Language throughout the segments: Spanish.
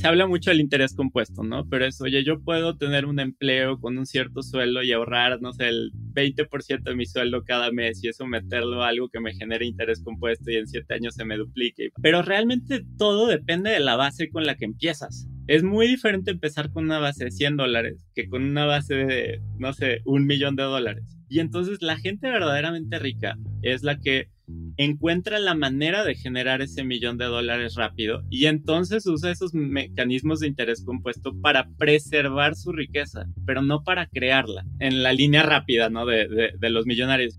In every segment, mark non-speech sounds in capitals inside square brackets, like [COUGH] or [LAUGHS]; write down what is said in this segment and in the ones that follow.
Se habla mucho del interés compuesto, ¿no? Pero es, oye, yo puedo tener un empleo con un cierto sueldo y ahorrar, no sé, el 20% de mi sueldo cada mes y eso meterlo a algo que me genere interés compuesto y en siete años se me duplique. Pero realmente todo depende de la base con la que empiezas. Es muy diferente empezar con una base de 100 dólares que con una base de, no sé, un millón de dólares. Y entonces la gente verdaderamente rica es la que encuentra la manera de generar ese millón de dólares rápido y entonces usa esos mecanismos de interés compuesto para preservar su riqueza, pero no para crearla en la línea rápida ¿no? de, de los millonarios.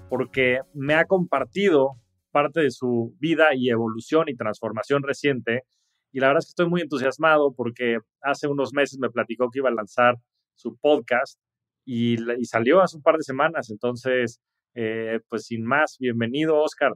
porque me ha compartido parte de su vida y evolución y transformación reciente. Y la verdad es que estoy muy entusiasmado porque hace unos meses me platicó que iba a lanzar su podcast y, salió hace un par de semanas. Entonces, eh, pues sin más, bienvenido, Oscar.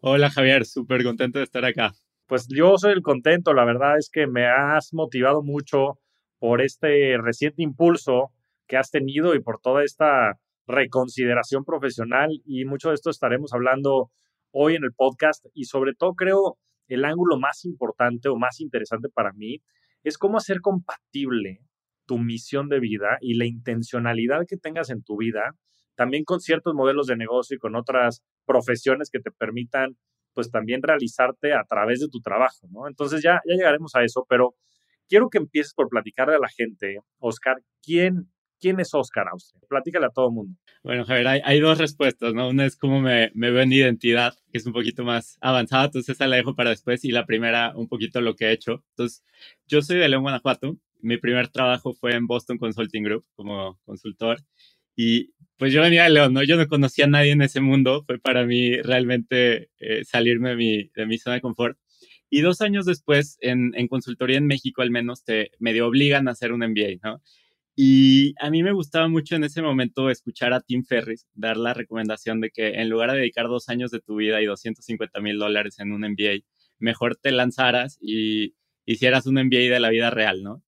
Hola, Javier, súper contento de estar acá. Pues yo soy el contento, la verdad es que me has motivado mucho por este reciente impulso que has tenido y por toda esta reconsideración profesional y mucho de esto estaremos hablando hoy en el podcast y sobre todo creo el ángulo más importante o más interesante para mí es cómo hacer compatible tu misión de vida y la intencionalidad que tengas en tu vida, también con ciertos modelos de negocio y con otras profesiones que te permitan pues también realizarte a través de tu trabajo, ¿no? Entonces ya, ya llegaremos a eso, pero quiero que empieces por platicarle a la gente, Oscar, ¿quién ¿Quién es Oscar Austria? Platícale a todo el mundo. Bueno, Javier, hay, dos respuestas, ¿no? Una es cómo me, me, veo en identidad, que es un poquito más avanzada, entonces esa la dejo para después, y la primera, un poquito lo que he hecho. Entonces, yo soy de León, Guanajuato. Mi primer trabajo fue en Boston Consulting Group como consultor. Y pues yo venía de León, ¿no? Yo no conocía a nadie en ese mundo. Fue para mí realmente eh, salirme de mi, de mi zona de confort. Y dos años después, en, en consultoría en México al menos, te medio obligan a hacer un MBA, ¿no? Y a mí me gustaba mucho en ese momento escuchar a Tim Ferris dar la recomendación de que en lugar de dedicar dos años de tu vida y 250 mil dólares en un MBA, mejor te lanzaras y hicieras un MBA de la vida real, ¿no?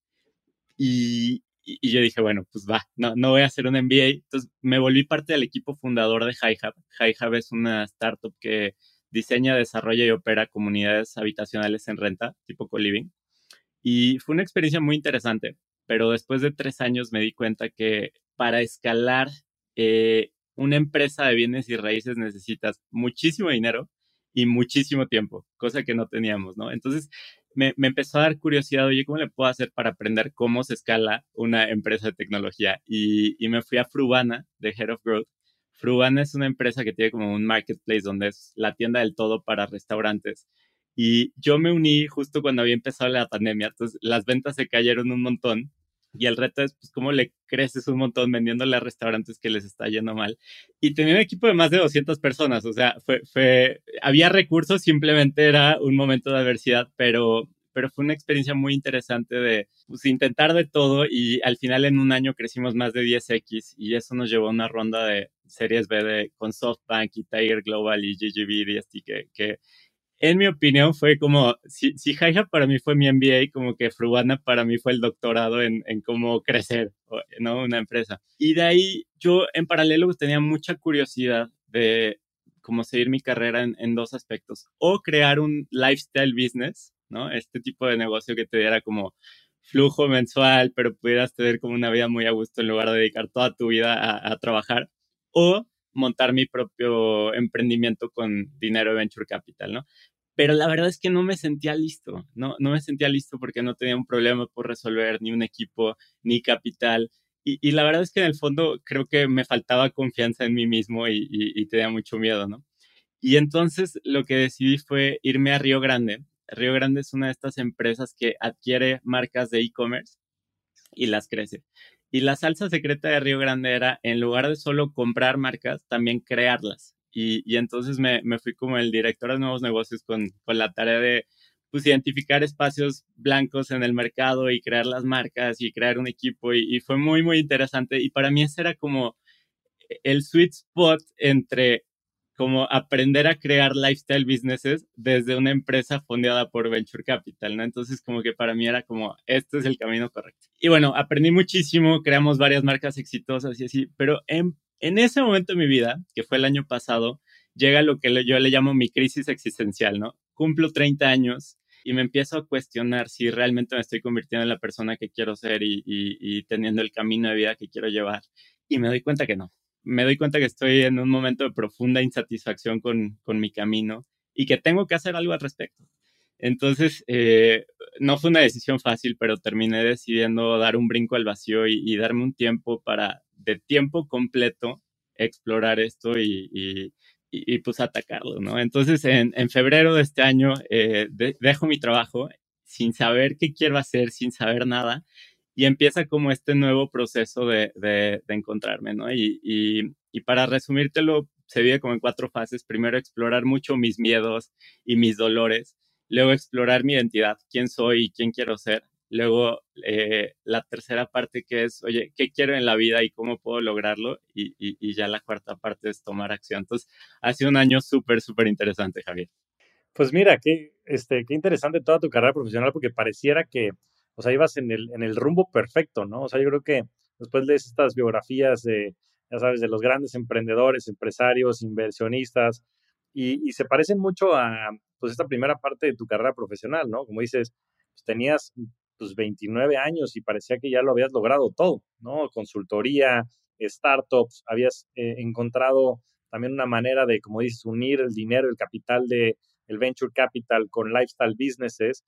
Y, y yo dije, bueno, pues va, no, no voy a hacer un MBA. Entonces me volví parte del equipo fundador de HiHub. HiHub es una startup que diseña, desarrolla y opera comunidades habitacionales en renta, tipo co-living. Y fue una experiencia muy interesante pero después de tres años me di cuenta que para escalar eh, una empresa de bienes y raíces necesitas muchísimo dinero y muchísimo tiempo, cosa que no teníamos, ¿no? Entonces me, empezó a dar curiosidad, oye, ¿cómo le puedo hacer para aprender cómo se escala una empresa de tecnología? Y, y me fui a Frubana, de Head of Growth. Frubana es una empresa que tiene como un marketplace donde es la tienda del todo para restaurantes. Y yo me uní justo cuando había empezado la pandemia, entonces las ventas se cayeron un montón y el reto es, pues, cómo le creces un montón vendiéndole a restaurantes que les está yendo mal. Y tenía un equipo de más de 200 personas, o sea, fue, fue, había recursos, simplemente era un momento de adversidad, pero, pero fue una experiencia muy interesante de pues, intentar de todo y al final en un año crecimos más de 10x y eso nos llevó a una ronda de series B de, con SoftBank y Tiger Global y GGB y así que, que en mi opinión, fue como, si, si para mí fue mi MBA, como que Frubana para mí fue el doctorado en, en cómo crecer, ¿no? Una empresa. Y de ahí yo en paralelo tenía mucha curiosidad de cómo seguir mi carrera en, en, dos aspectos. O crear un lifestyle business, ¿no? Este tipo de negocio que te diera como flujo mensual, pero pudieras tener como una vida muy a gusto en lugar de dedicar toda tu vida a, a trabajar. O montar mi propio emprendimiento con dinero de Venture Capital, ¿no? Pero la verdad es que no me sentía listo, ¿no? No me sentía listo porque no tenía un problema por resolver, ni un equipo, ni capital. Y, la verdad es que en el fondo creo que me faltaba confianza en mí mismo y, y tenía mucho miedo, ¿no? Y entonces lo que decidí fue irme a Río Grande. Río Grande es una de estas empresas que adquiere marcas de e-commerce y las crece. Y la salsa secreta de Río Grande era, en lugar de solo comprar marcas, también crearlas. Y, entonces me, fui como el director de nuevos negocios con, la tarea de pues, identificar espacios blancos en el mercado y crear las marcas y crear un equipo. Y, y fue muy, muy interesante. Y para mí ese era como el sweet spot entre como aprender a crear lifestyle businesses desde una empresa fundada por Venture Capital, ¿no? Entonces, como que para mí era como, este es el camino correcto. Y bueno, aprendí muchísimo, creamos varias marcas exitosas y así, pero en, ese momento de mi vida, que fue el año pasado, llega lo que yo le llamo mi crisis existencial, ¿no? Cumplo 30 años y me empiezo a cuestionar si realmente me estoy convirtiendo en la persona que quiero ser y teniendo el camino de vida que quiero llevar. Y me doy cuenta que no, me doy cuenta que estoy en un momento de profunda insatisfacción con, con mi camino y que tengo que hacer algo al respecto. Entonces, eh, no fue una decisión fácil, pero terminé decidiendo dar un brinco al vacío y, darme un tiempo para, de tiempo completo, explorar esto y, y, y pues atacarlo. Entonces, en, en febrero de este año, eh, dejo mi trabajo sin saber qué quiero hacer, sin saber nada, y empieza como este nuevo proceso de, de, encontrarme, ¿no? Y, y, y, para resumírtelo, se vive como en cuatro fases. Primero, explorar mucho mis miedos y mis dolores. Luego, explorar mi identidad, quién soy y quién quiero ser. Luego, eh, la tercera parte que es, oye, ¿qué quiero en la vida y cómo puedo lograrlo? Y, y ya la cuarta parte es tomar acción. Entonces, ha sido un año súper, súper interesante, Javier. Pues mira, qué, este, qué interesante toda tu carrera profesional, porque pareciera que, o sea, ibas en el, en el rumbo perfecto, ¿no? O sea, yo creo que después lees estas biografías de, ya sabes, de los grandes emprendedores, empresarios, inversionistas, y, se parecen mucho a, pues, esta primera parte de tu carrera profesional, ¿no? Como dices, pues, tenías, pues, 29 años y parecía que ya lo habías logrado todo, ¿no? Consultoría, startups, habías eh, encontrado también una manera de, como dices, unir el dinero, el capital de el venture capital con lifestyle businesses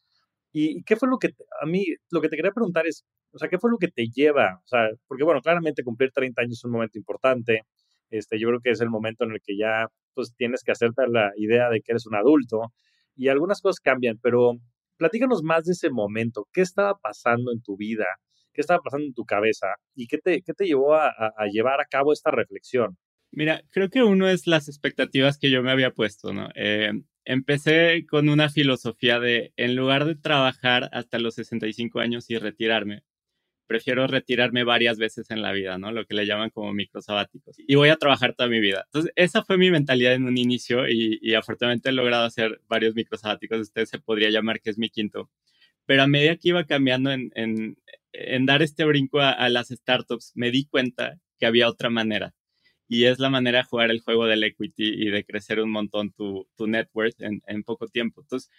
¿Y qué fue lo que, a mí, lo que te quería preguntar es, o sea, qué fue lo que te lleva? O sea, porque bueno, claramente cumplir 30 años es un momento importante. Este, yo creo que es el momento en el que ya, pues, tienes que hacerte la idea de que eres un adulto y algunas cosas cambian, pero platícanos más de ese momento. ¿Qué estaba pasando en tu vida? ¿Qué estaba pasando en tu cabeza? ¿Y qué te, qué te llevó a, llevar a cabo esta reflexión? Mira, creo que uno es las expectativas que yo me había puesto, ¿no? Eh, empecé con una filosofía de, en lugar de trabajar hasta los 65 años y retirarme, prefiero retirarme varias veces en la vida, ¿no? Lo que le llaman como microsabáticos. Y voy a trabajar toda mi vida. Entonces, esa fue mi mentalidad en un inicio y, afortunadamente he logrado hacer varios microsabáticos. Usted se podría llamar que es mi quinto. Pero a medida que iba cambiando en, en, dar este brinco a las startups, me di cuenta que había otra manera y es la manera de jugar el juego del equity y de crecer un montón tu, tu net worth en, en, poco tiempo. Entonces,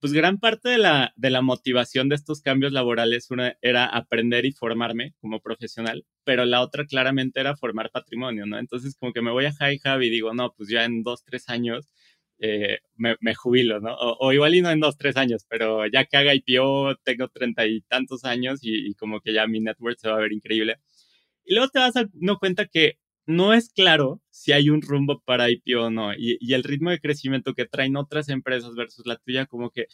pues gran parte de la, de la motivación de estos cambios laborales una, era aprender y formarme como profesional, pero la otra claramente era formar patrimonio, ¿no? Entonces, como que me voy a High Hub y digo, no, pues ya en dos, tres años eh, me, me, jubilo, ¿no? O, igual y no en dos, tres años, pero ya que haga IPO, tengo treinta y tantos años y, y, como que ya mi net worth se va a ver increíble. Y luego te vas dando cuenta que no es claro si hay un rumbo para IPO o no. Y, el ritmo de crecimiento que traen otras empresas versus la tuya, como que.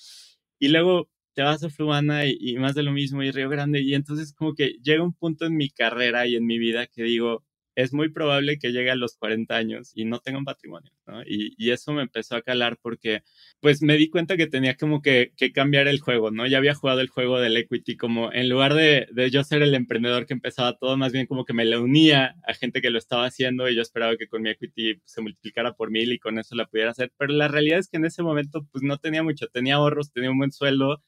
Y luego te vas a Fluana y, y, más de lo mismo, y Río Grande. Y entonces, como que llega un punto en mi carrera y en mi vida que digo, es muy probable que llegue a los 40 años y no tenga un patrimonio, ¿no? Y, y, eso me empezó a calar porque, pues, me di cuenta que tenía como que, que, cambiar el juego, ¿no? Ya había jugado el juego del equity, como en lugar de, de, yo ser el emprendedor que empezaba todo, más bien como que me le unía a gente que lo estaba haciendo y yo esperaba que con mi equity se multiplicara por mil y con eso la pudiera hacer, pero la realidad es que en ese momento, pues, no tenía mucho, tenía ahorros, tenía un buen sueldo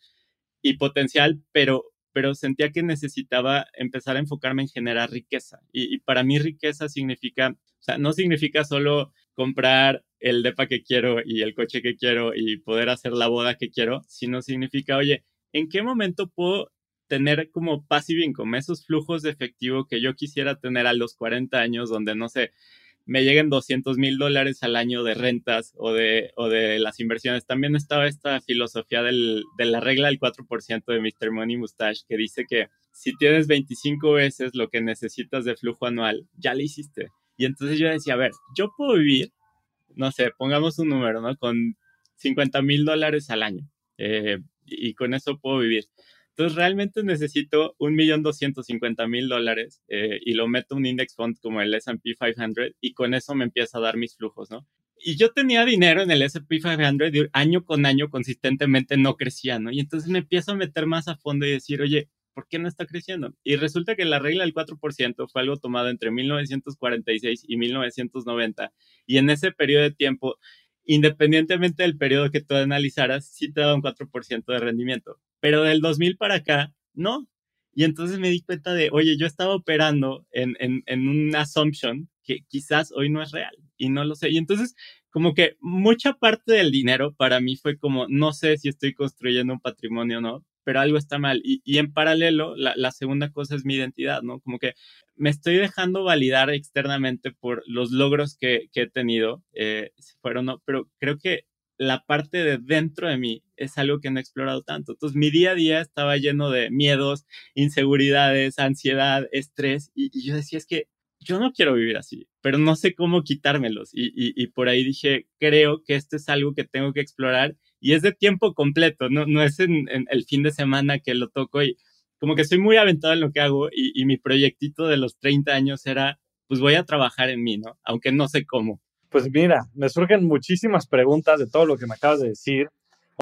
y potencial, pero pero sentía que necesitaba empezar a enfocarme en generar riqueza. Y, para mí riqueza significa, o sea, no significa solo comprar el depa que quiero y el coche que quiero y poder hacer la boda que quiero, sino significa, oye, ¿en qué momento puedo tener como passive income, esos flujos de efectivo que yo quisiera tener a los 40 años, donde no sé, me lleguen 200 mil dólares al año de rentas o de, o de las inversiones. También estaba esta filosofía del, de la regla del 4% de Mr. Money Mustache que dice que si tienes 25 veces lo que necesitas de flujo anual, ya lo hiciste. Y entonces yo decía, a ver, yo puedo vivir, no sé, pongamos un número, ¿no? Con 50 mil dólares al año. Eh, y con eso puedo vivir. Entonces realmente necesito un millón doscientos cincuenta mil dólares eh, y lo meto un index fund como el S&P 500 y con eso me empieza a dar mis flujos, ¿no? Y yo tenía dinero en el S&P 500 y año con año consistentemente no crecía, ¿no? Y entonces me empiezo a meter más a fondo y decir, oye, ¿por qué no está creciendo? Y resulta que la regla del 4% fue algo tomado entre 1946 y 1990 y en ese periodo de tiempo independientemente del periodo que tú analizaras, sí te da un 4% de rendimiento. Pero del 2000 para acá, no. Y entonces me di cuenta de, oye, yo estaba operando en, en, en una assumption que quizás hoy no es real y no lo sé. Y entonces, como que mucha parte del dinero para mí fue como, no sé si estoy construyendo un patrimonio o no, pero algo está mal. Y, y en paralelo, la, la, segunda cosa es mi identidad, ¿no? Como que me estoy dejando validar externamente por los logros que, que he tenido, eh, fueron, no, pero creo que la parte de dentro de mí es algo que no he explorado tanto. Entonces, mi día a día estaba lleno de miedos, inseguridades, ansiedad, estrés, y, y yo decía, es que yo no quiero vivir así, pero no sé cómo quitármelos. Y, y, y, por ahí dije, creo que esto es algo que tengo que explorar y es de tiempo completo, no, no es en, en el fin de semana que lo toco y como que soy muy aventado en lo que hago y, y mi proyectito de los 30 años era, pues voy a trabajar en mí, ¿no? Aunque no sé cómo. Pues mira, me surgen muchísimas preguntas de todo lo que me acabas de decir.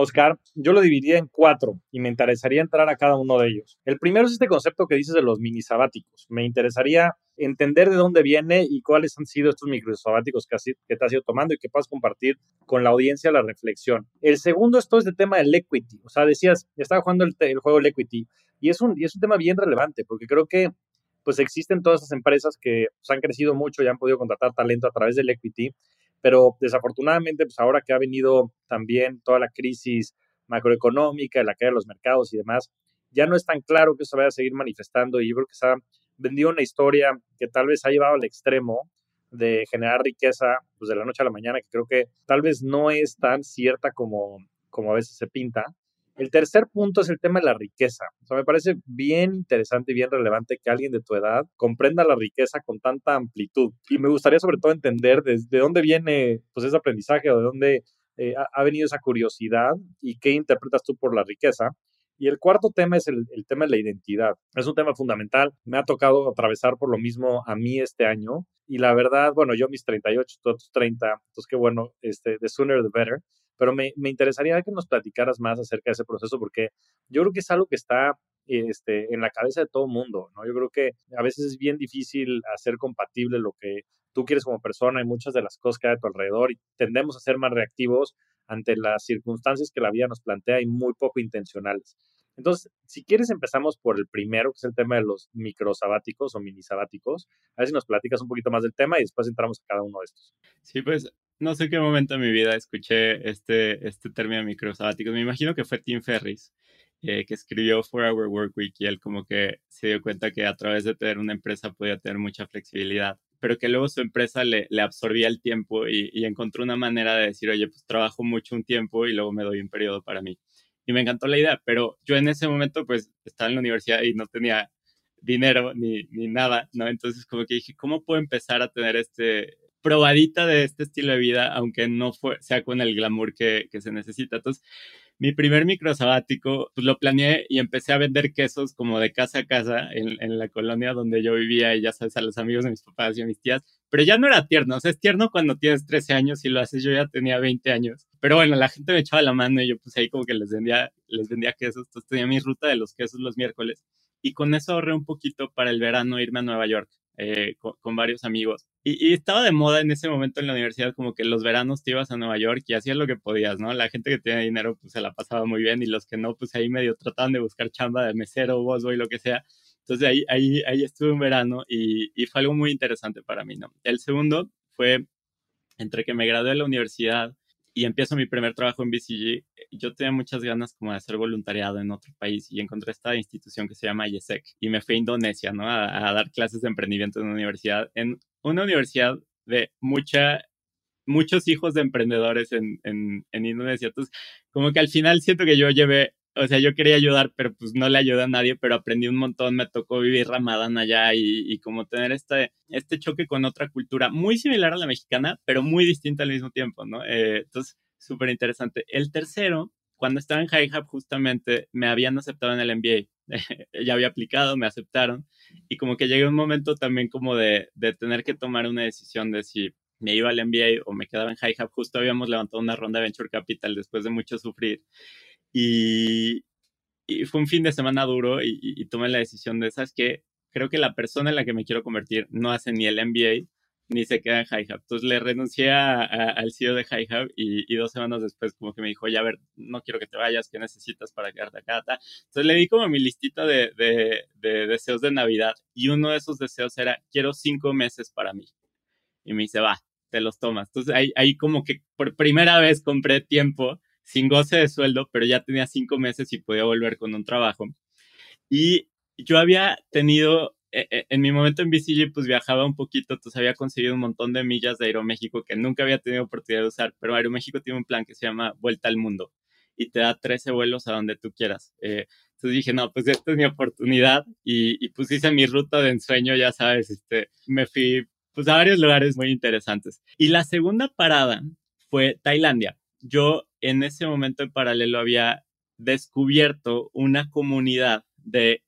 Oscar, yo lo dividiría en cuatro y me interesaría entrar a cada uno de ellos. El primero es este concepto que dices de los mini sabáticos. Me interesaría entender de dónde viene y cuáles han sido estos micro sabáticos que, que te has ido tomando y que puedas compartir con la audiencia la reflexión. El segundo es todo este tema del equity. O sea, decías, estaba jugando el, el juego del equity y es, un, y es un tema bien relevante porque creo que pues existen todas esas empresas que pues, han crecido mucho y han podido contratar talento a través del equity pero desafortunadamente, pues ahora que ha venido también toda la crisis macroeconómica, la caída de los mercados y demás, ya no es tan claro que eso vaya a seguir manifestando y yo creo que se ha vendido una historia que tal vez ha llevado al extremo de generar riqueza pues de la noche a la mañana, que creo que tal vez no es tan cierta como, como a veces se pinta. El tercer punto es el tema de la riqueza. O sea, me parece bien interesante y bien relevante que alguien de tu edad comprenda la riqueza con tanta amplitud. Y me gustaría sobre todo entender desde dónde viene pues, ese aprendizaje o de dónde eh, ha venido esa curiosidad y qué interpretas tú por la riqueza. Y el cuarto tema es el, el, tema de la identidad. Es un tema fundamental. Me ha tocado atravesar por lo mismo a mí este año. Y la verdad, bueno, yo mis 38, todos 30, entonces qué bueno, este, the sooner the better pero me, me, interesaría que nos platicaras más acerca de ese proceso porque yo creo que es algo que está este, en la cabeza de todo mundo, ¿no? Yo creo que a veces es bien difícil hacer compatible lo que tú quieres como persona y muchas de las cosas que hay a tu alrededor y tendemos a ser más reactivos ante las circunstancias que la vida nos plantea y muy poco intencionales. Entonces, si quieres, empezamos por el primero, que es el tema de los microsabáticos o mini sabáticos. A ver si nos platicas un poquito más del tema y después entramos a cada uno de estos. Sí, pues no sé qué momento de mi vida escuché este, este término microsabáticos. Me imagino que fue Tim Ferris, eh, que escribió For Our Work Week y él como que se dio cuenta que a través de tener una empresa podía tener mucha flexibilidad, pero que luego su empresa le, le absorbía el tiempo y, y, encontró una manera de decir, oye, pues trabajo mucho un tiempo y luego me doy un periodo para mí. Y me encantó la idea, pero yo en ese momento pues estaba en la universidad y no tenía dinero ni, ni nada, ¿no? Entonces como que dije, ¿cómo puedo empezar a tener este, probadita de este estilo de vida, aunque no fue, sea con el glamour que, que se necesita. Entonces, mi primer micro sabático, pues lo planeé y empecé a vender quesos como de casa a casa en, en, la colonia donde yo vivía y ya sabes, a los amigos de mis papás y a mis tías. Pero ya no era tierno, o sea, es tierno cuando tienes 13 años y lo haces, yo ya tenía 20 años. Pero bueno, la gente me echaba la mano y yo pues ahí como que les vendía, les vendía quesos. Entonces tenía mi ruta de los quesos los miércoles y con eso ahorré un poquito para el verano irme a Nueva York eh, con, con, varios amigos. Y, estaba de moda en ese momento en la universidad como que los veranos te ibas a Nueva York y hacías lo que podías, ¿no? La gente que tenía dinero pues se la pasaba muy bien y los que no pues ahí medio trataban de buscar chamba de mesero, y lo que sea. Entonces ahí, ahí, ahí estuve un verano y, y fue algo muy interesante para mí, ¿no? El segundo fue entre que me gradué de la universidad y empiezo mi primer trabajo en BCG, yo tenía muchas ganas como de hacer voluntariado en otro país y encontré esta institución que se llama IESEC y me fui a Indonesia, ¿no? A, dar clases de emprendimiento en una universidad, en una universidad de mucha, muchos hijos de emprendedores en, en, en Indonesia. Entonces, como que al final siento que yo llevé o sea, yo quería ayudar, pero pues no le ayudé a nadie, pero aprendí un montón, me tocó vivir Ramadán allá y, y, como tener este, este choque con otra cultura muy similar a la mexicana, pero muy distinta al mismo tiempo, ¿no? Eh, entonces, súper interesante. El tercero, cuando estaba en High Hub, justamente me habían aceptado en el MBA. [LAUGHS] ya había aplicado, me aceptaron y como que llegué a un momento también como de, de tener que tomar una decisión de si me iba al MBA o me quedaba en High Hub. Justo habíamos levantado una ronda de Venture Capital después de mucho sufrir y, fue un fin de semana duro y, tomé la decisión de, ¿sabes qué? Creo que la persona en la que me quiero convertir no hace ni el MBA ni se queda en HiHub. Entonces le renuncié al CEO de HiHub y, y dos semanas después como que me dijo, ya a ver, no quiero que te vayas, ¿qué necesitas para quedarte acá? Entonces le di como mi listita de, de, de, deseos de Navidad y uno de esos deseos era, quiero cinco meses para mí. Y me dice, va, te los tomas. Entonces ahí como que por primera vez compré tiempo sin goce de sueldo, pero ya tenía cinco meses y podía volver con un trabajo. Y yo había tenido, eh, eh, en mi momento en BCG, pues viajaba un poquito, entonces había conseguido un montón de millas de Aeroméxico que nunca había tenido oportunidad de usar, pero Aeroméxico tiene un plan que se llama Vuelta al Mundo y te da 13 vuelos a donde tú quieras. Eh, entonces dije, no, pues esta es mi oportunidad y, y pues hice mi ruta de ensueño, ya sabes, este, me fui pues a varios lugares muy interesantes. Y la segunda parada fue Tailandia. Yo en ese momento en paralelo había descubierto una comunidad de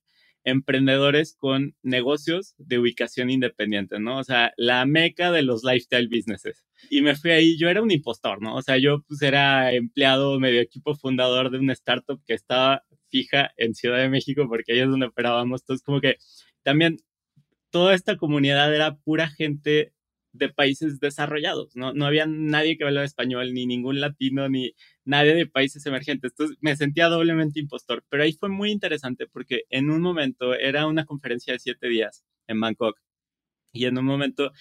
emprendedores con negocios de ubicación independiente, ¿no? O sea, la meca de los lifestyle businesses. Y me fui ahí, yo era un impostor, ¿no? O sea, yo pues era empleado, medio equipo fundador de una startup que estaba fija en Ciudad de México porque ahí es donde operábamos. Entonces, como que también toda esta comunidad era pura gente de países desarrollados, ¿no? No había nadie que hablaba español, ni ningún latino, ni nadie de países emergentes. Entonces me sentía doblemente impostor, pero ahí fue muy interesante porque en un momento era una conferencia de siete días en Bangkok y en un momento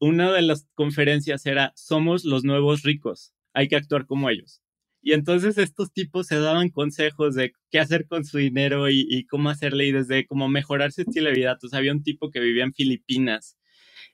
una de las conferencias era somos los nuevos ricos, hay que actuar como ellos. Y entonces estos tipos se daban consejos de qué hacer con su dinero y, cómo hacerle y desde cómo mejorar su estilo de vida. Entonces había un tipo que vivía en Filipinas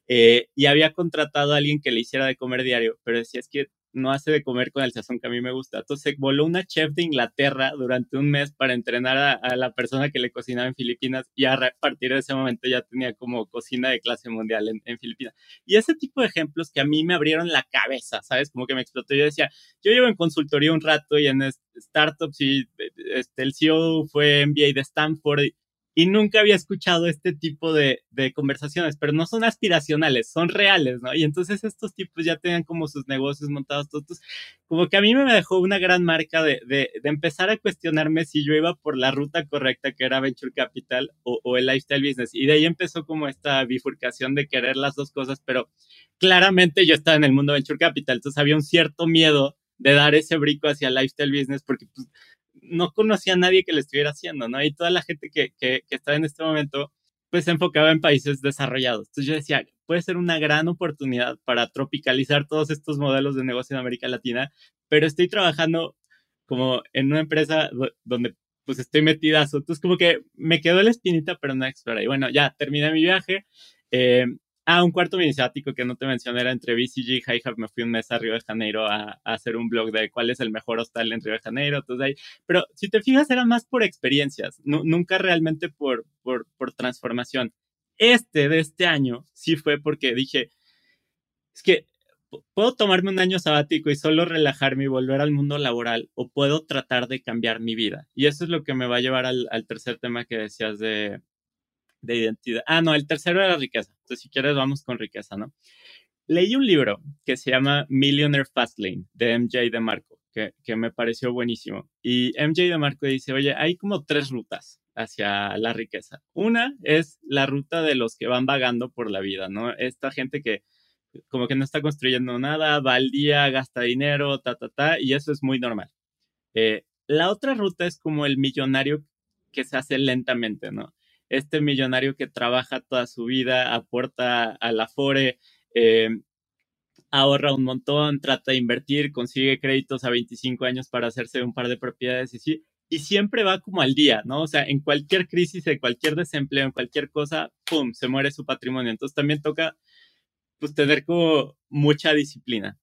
eh, y había contratado a alguien que le hiciera de comer diario, pero decía, es que no hace de comer con el sazón que a mí me gusta. Entonces voló una chef de Inglaterra durante un mes para entrenar a, la persona que le cocinaba en Filipinas y a partir de ese momento ya tenía como cocina de clase mundial en, Filipinas. Y ese tipo de ejemplos que a mí me abrieron la cabeza, ¿sabes? Como que me explotó. Yo decía, yo llevo en consultoría un rato y en startups y este, el CEO fue MBA de Stanford y, y nunca había escuchado este tipo de, de, conversaciones, pero no son aspiracionales, son reales, ¿no? Y entonces estos tipos ya tenían como sus negocios montados todos, como que a mí me dejó una gran marca de, de, de, empezar a cuestionarme si yo iba por la ruta correcta que era Venture Capital o, o, el Lifestyle Business. Y de ahí empezó como esta bifurcación de querer las dos cosas, pero claramente yo estaba en el mundo Venture Capital, entonces había un cierto miedo de dar ese brico hacia Lifestyle Business porque pues, no conocía a nadie que lo estuviera haciendo, ¿no? Y toda la gente que, que, que está en este momento, pues se enfocaba en países desarrollados. Entonces yo decía, puede ser una gran oportunidad para tropicalizar todos estos modelos de negocio en América Latina, pero estoy trabajando como en una empresa donde pues estoy metida, entonces como que me quedó la espinita, pero no explora. Y bueno, ya terminé mi viaje, eh, Ah, un cuarto iniciático que no te mencioné era entre BCG y HiHub. Me fui un mes a Río de Janeiro a, hacer un blog de cuál es el mejor hostal en Río de Janeiro. Entonces ahí, pero si te fijas, era más por experiencias, nunca realmente por, por, por transformación. Este de este año sí fue porque dije, es que puedo tomarme un año sabático y solo relajarme y volver al mundo laboral o puedo tratar de cambiar mi vida. Y eso es lo que me va a llevar al, al tercer tema que decías de, de identidad. Ah, no, el tercero era riqueza. Entonces, si quieres, vamos con riqueza, ¿no? Leí un libro que se llama Millionaire Fastlane de MJ de Marco, que, que me pareció buenísimo. Y MJ de Marco dice, oye, hay como tres rutas hacia la riqueza. Una es la ruta de los que van vagando por la vida, ¿no? Esta gente que como que no está construyendo nada, va al día, gasta dinero, ta, ta, ta, y eso es muy normal. Eh, la otra ruta es como el millonario que se hace lentamente, ¿no? Este millonario que trabaja toda su vida, aporta a la FORE, eh, ahorra un montón, trata de invertir, consigue créditos a 25 años para hacerse un par de propiedades y sí, y siempre va como al día, ¿no? O sea, en cualquier crisis, en cualquier desempleo, en cualquier cosa, ¡pum!, se muere su patrimonio. Entonces también toca pues tener como mucha disciplina.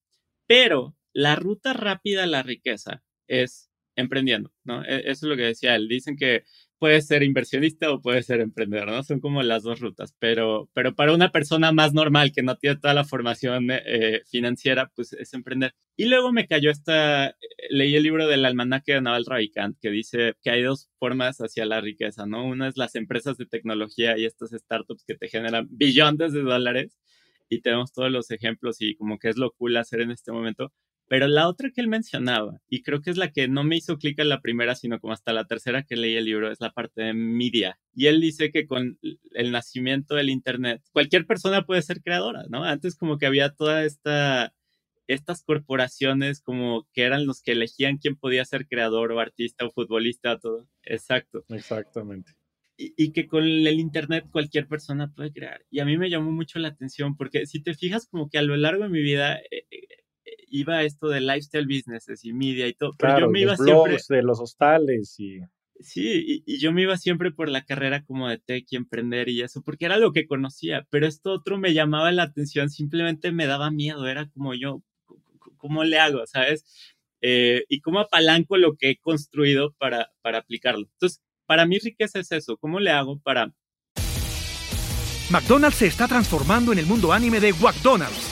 Pero la ruta rápida a la riqueza es emprendiendo, ¿no? E, eso es lo que decía él. Dicen que puedes ser inversionista o puedes ser emprendedor, ¿no? Son como las dos rutas, pero, pero para una persona más normal que no tiene toda la formación eh, financiera, pues es emprender. Y luego me cayó esta, eh, leí el libro del almanaque de Naval Ravikant que dice que hay dos formas hacia la riqueza, ¿no? Una es las empresas de tecnología y estas startups que te generan billones de dólares y tenemos todos los ejemplos y como que es lo cool hacer en este momento. Pero la otra que él mencionaba, y creo que es la que no me hizo clic en la primera, sino como hasta la tercera que leí el libro, es la parte de media. Y él dice que con el nacimiento del Internet, cualquier persona puede ser creadora, ¿no? Antes como que había toda esta estas corporaciones como que eran los que elegían quién podía ser creador o artista o futbolista, todo. Exacto. Exactamente. Y, y, que con el Internet cualquier persona puede crear. Y a mí me llamó mucho la atención porque si te fijas como que a lo largo de mi vida eh, iba esto de lifestyle businesses y media y todo. Claro, pero yo me iba siempre. de los hostales y. Sí, y, yo me iba siempre por la carrera como de tech y emprender y eso, porque era lo que conocía, pero esto otro me llamaba la atención, simplemente me daba miedo, era como yo, ¿cómo le hago? ¿Sabes? Eh, y cómo apalanco lo que he construido para, para aplicarlo. Entonces, para mí riqueza es eso, ¿cómo le hago para... McDonald's se está transformando en el mundo anime de McDonald's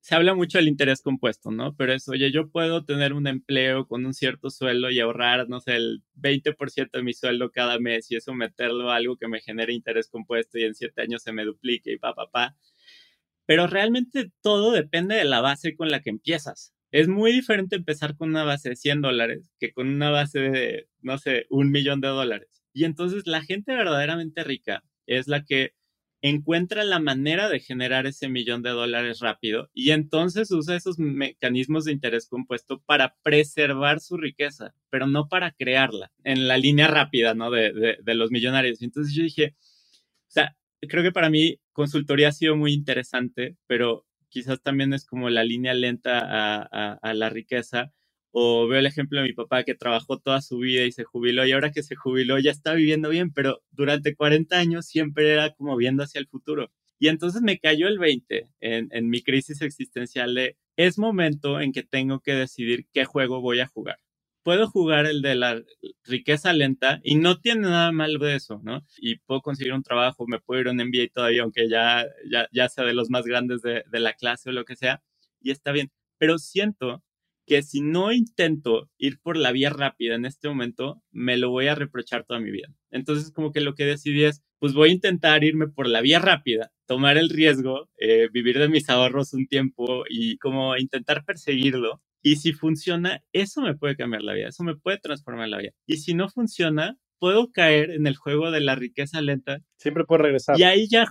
se habla mucho del interés compuesto, ¿no? Pero es, oye, yo puedo tener un empleo con un cierto sueldo y ahorrar, no sé, el 20% de mi sueldo cada mes y eso meterlo a algo que me genere interés compuesto y en siete años se me duplique y pa, pa, pa. Pero realmente todo depende de la base con la que empiezas. Es muy diferente empezar con una base de 100 dólares que con una base de, no sé, un millón de dólares. Y entonces la gente verdaderamente rica es la que encuentra la manera de generar ese millón de dólares rápido y entonces usa esos mecanismos de interés compuesto para preservar su riqueza, pero no para crearla en la línea rápida, ¿no? De, de, los millonarios. Entonces yo dije, o sea, creo que para mí consultoría ha sido muy interesante, pero quizás también es como la línea lenta a, a la riqueza o veo el ejemplo de mi papá que trabajó toda su vida y se jubiló y ahora que se jubiló ya está viviendo bien, pero durante 40 años siempre era como viendo hacia el futuro. Y entonces me cayó el 20 en, en mi crisis existencial de es momento en que tengo que decidir qué juego voy a jugar. Puedo jugar el de la riqueza lenta y no tiene nada malo de eso, ¿no? Y puedo conseguir un trabajo, me puedo ir a un MBA todavía, aunque ya, ya, ya sea de los más grandes de, de la clase o lo que sea, y está bien. Pero siento que si no intento ir por la vía rápida en este momento, me lo voy a reprochar toda mi vida. Entonces, como que lo que decidí es, pues voy a intentar irme por la vía rápida, tomar el riesgo, eh, vivir de mis ahorros un tiempo y como intentar perseguirlo. Y si funciona, eso me puede cambiar la vida, eso me puede transformar la vida. Y si no funciona, puedo caer en el juego de la riqueza lenta. Siempre puedo regresar. Y ahí ya,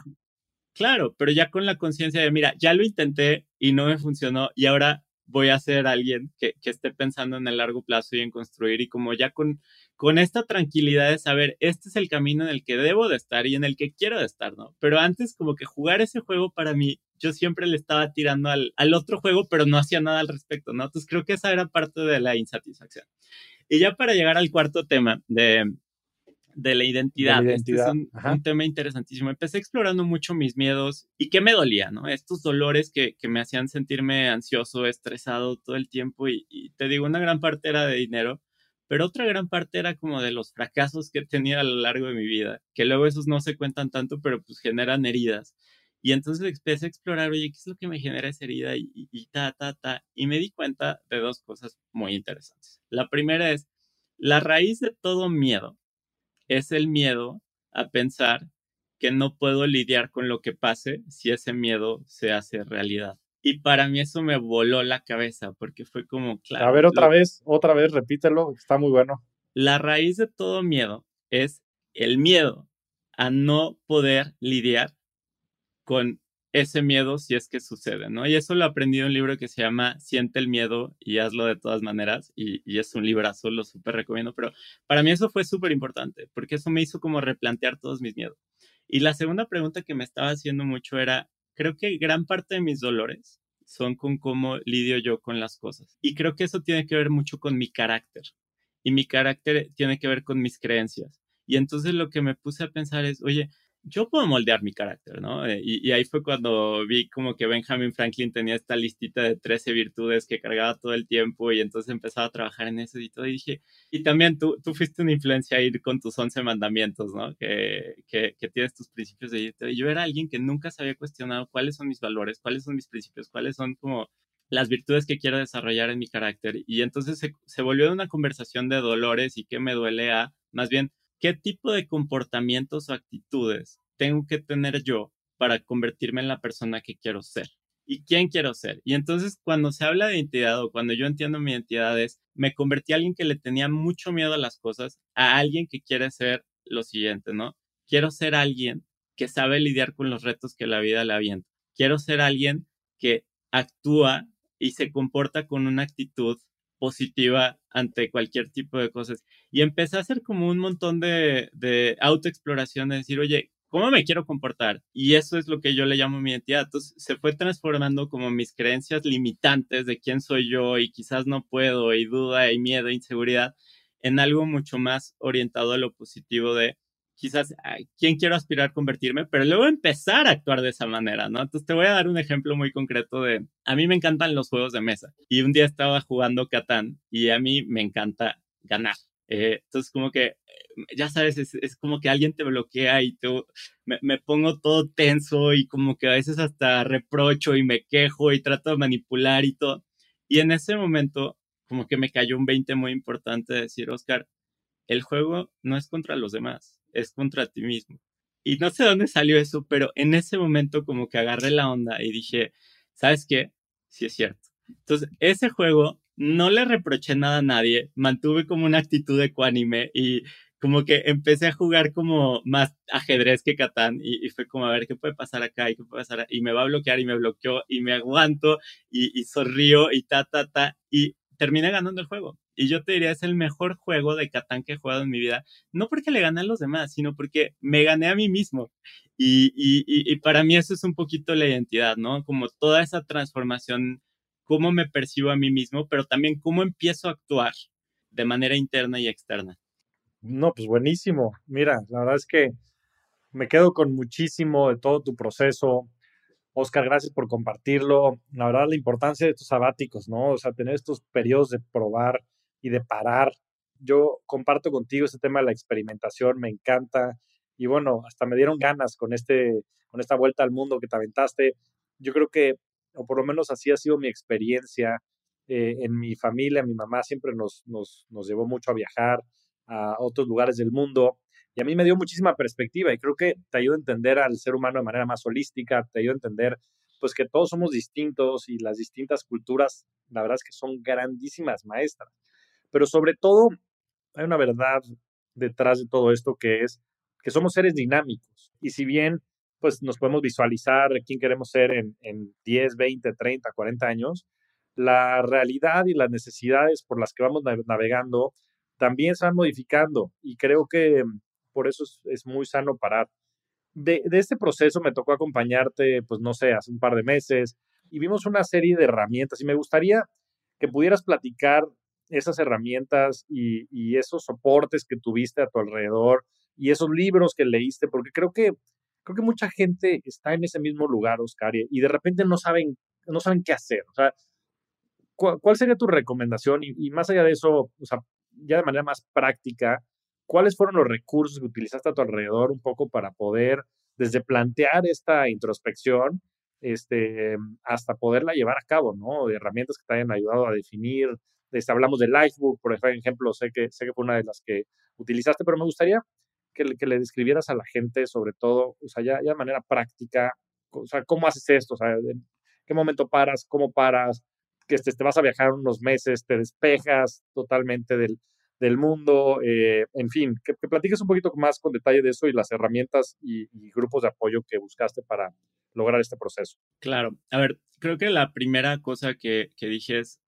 claro, pero ya con la conciencia de, mira, ya lo intenté y no me funcionó y ahora voy a ser alguien que, esté pensando en el largo plazo y en construir y como ya con, con esta tranquilidad de saber, este es el camino en el que debo de estar y en el que quiero de estar, ¿no? Pero antes como que jugar ese juego para mí, yo siempre le estaba tirando al, al otro juego, pero no hacía nada al respecto, ¿no? Entonces creo que esa era parte de la insatisfacción. Y ya para llegar al cuarto tema de, de la identidad. Este es un, tema interesantísimo. Empecé explorando mucho mis miedos y qué me dolía, ¿no? Estos dolores que, que me hacían sentirme ansioso, estresado todo el tiempo y, te digo, una gran parte era de dinero, pero otra gran parte era como de los fracasos que he tenido a lo largo de mi vida, que luego esos no se cuentan tanto, pero pues generan heridas. Y entonces empecé a explorar, oye, ¿qué es lo que me genera esa herida? Y, y, y ta, ta, ta. Y me di cuenta de dos cosas muy interesantes. La primera es, la raíz de todo miedo es el miedo a pensar que no puedo lidiar con lo que pase si ese miedo se hace realidad. Y para mí eso me voló la cabeza porque fue como, claro. A ver, otra vez, otra vez, repítelo, está muy bueno. La raíz de todo miedo es el miedo a no poder lidiar con ese miedo si es que sucede, ¿no? Y eso lo aprendí en un libro que se llama Siente el miedo y hazlo de todas maneras, y, y es un librazo, lo súper recomiendo, pero para mí eso fue súper importante, porque eso me hizo como replantear todos mis miedos. Y la segunda pregunta que me estaba haciendo mucho era, creo que gran parte de mis dolores son con cómo lidio yo con las cosas. Y creo que eso tiene que ver mucho con mi carácter. Y mi carácter tiene que ver con mis creencias. Y entonces lo que me puse a pensar es, oye, yo puedo moldear mi carácter, ¿no? Eh, y, ahí fue cuando vi como que Benjamin Franklin tenía esta listita de 13 virtudes que cargaba todo el tiempo y entonces empezaba a trabajar en eso y todo. Y dije, y también tú, tú fuiste una influencia a ir con tus 11 mandamientos, ¿no? Que, que, que tienes tus principios de. Y yo era alguien que nunca se había cuestionado cuáles son mis valores, cuáles son mis principios, cuáles son como las virtudes que quiero desarrollar en mi carácter. Y entonces se, se volvió una conversación de dolores y qué me duele a, más bien, qué tipo de comportamientos o actitudes tengo que tener yo para convertirme en la persona que quiero ser y quién quiero ser. Y entonces cuando se habla de identidad o cuando yo entiendo mi identidad es, me convertí a alguien que le tenía mucho miedo a las cosas, a alguien que quiere ser lo siguiente, ¿no? Quiero ser alguien que sabe lidiar con los retos que la vida le avienta. Quiero ser alguien que actúa y se comporta con una actitud positiva ante cualquier tipo de cosas. Y empecé a hacer como un montón de, autoexploración, de decir, oye, ¿cómo me quiero comportar? Y eso es lo que yo le llamo mi identidad. Entonces se fue transformando como mis creencias limitantes de quién soy yo y quizás no puedo y duda y miedo, inseguridad, en algo mucho más orientado a lo positivo de quizás quién quiero aspirar a convertirme, pero luego empezar a actuar de esa manera, ¿no? Entonces te voy a dar un ejemplo muy concreto de, a mí me encantan los juegos de mesa y un día estaba jugando Catán y a mí me encanta ganar. Eh, entonces como que, ya sabes, es, como que alguien te bloquea y te, me, me, pongo todo tenso y como que a veces hasta reprocho y me quejo y trato de manipular y todo. Y en ese momento como que me cayó un 20 muy importante de decir, Oscar, el juego no es contra los demás es contra ti mismo. Y no sé dónde salió eso, pero en ese momento como que agarré la onda y dije, ¿sabes qué? Sí es cierto. Entonces, ese juego no le reproché nada a nadie, mantuve como una actitud ecuánime y como que empecé a jugar como más ajedrez que Catán y, fue como a ver qué puede pasar acá y qué puede pasar y me va a bloquear y me bloqueó y me aguanto y, y sonrío y ta, ta, ta y terminé ganando el juego. Y yo te diría, es el mejor juego de Catán que he jugado en mi vida, no porque le gané a los demás, sino porque me gané a mí mismo. Y, y, y, para mí eso es un poquito la identidad, ¿no? Como toda esa transformación, cómo me percibo a mí mismo, pero también cómo empiezo a actuar de manera interna y externa. No, pues buenísimo. Mira, la verdad es que me quedo con muchísimo de todo tu proceso. Oscar, gracias por compartirlo. La verdad, la importancia de estos sabáticos, ¿no? O sea, tener estos periodos de probar y de parar. Yo comparto contigo este tema de la experimentación, me encanta. Y bueno, hasta me dieron ganas con, este, con esta vuelta al mundo que te aventaste. Yo creo que, o por lo menos así ha sido mi experiencia eh, en mi familia. Mi mamá siempre nos, nos, nos llevó mucho a viajar a otros lugares del mundo. Y a mí me dio muchísima perspectiva y creo que te ayuda a entender al ser humano de manera más holística, te ayuda a entender pues que todos somos distintos y las distintas culturas, la verdad es que son grandísimas maestras. Pero sobre todo, hay una verdad detrás de todo esto que es que somos seres dinámicos. Y si bien pues nos podemos visualizar quién queremos ser en, en 10, 20, 30, 40 años, la realidad y las necesidades por las que vamos navegando también se van modificando y creo que por eso es, muy sano parar. De, este proceso me tocó acompañarte, pues no sé, hace un par de meses y vimos una serie de herramientas y me gustaría que pudieras platicar esas herramientas y, esos soportes que tuviste a tu alrededor y esos libros que leíste, porque creo que, creo que mucha gente está en ese mismo lugar, Oscar, y de repente no saben, no saben qué hacer. O sea, ¿cuál, sería tu recomendación? Y, más allá de eso, o sea, ya de manera más práctica, ¿cuáles fueron los recursos que utilizaste a tu alrededor un poco para poder, desde plantear esta introspección, este, hasta poderla llevar a cabo, ¿no? De herramientas que te hayan ayudado a definir este, hablamos de Lifebook, por ejemplo, sé que, sé que fue una de las que utilizaste, pero me gustaría que, que le describieras a la gente, sobre todo, o sea, ya, ya de manera práctica, o sea, cómo haces esto, o sea, en qué momento paras, cómo paras, que te, te vas a viajar unos meses, te despejas totalmente del, del mundo, eh, en fin, que, platiques un poquito más con detalle de eso y las herramientas y, grupos de apoyo que buscaste para lograr este proceso. Claro, a ver, creo que la primera cosa que, que dije es,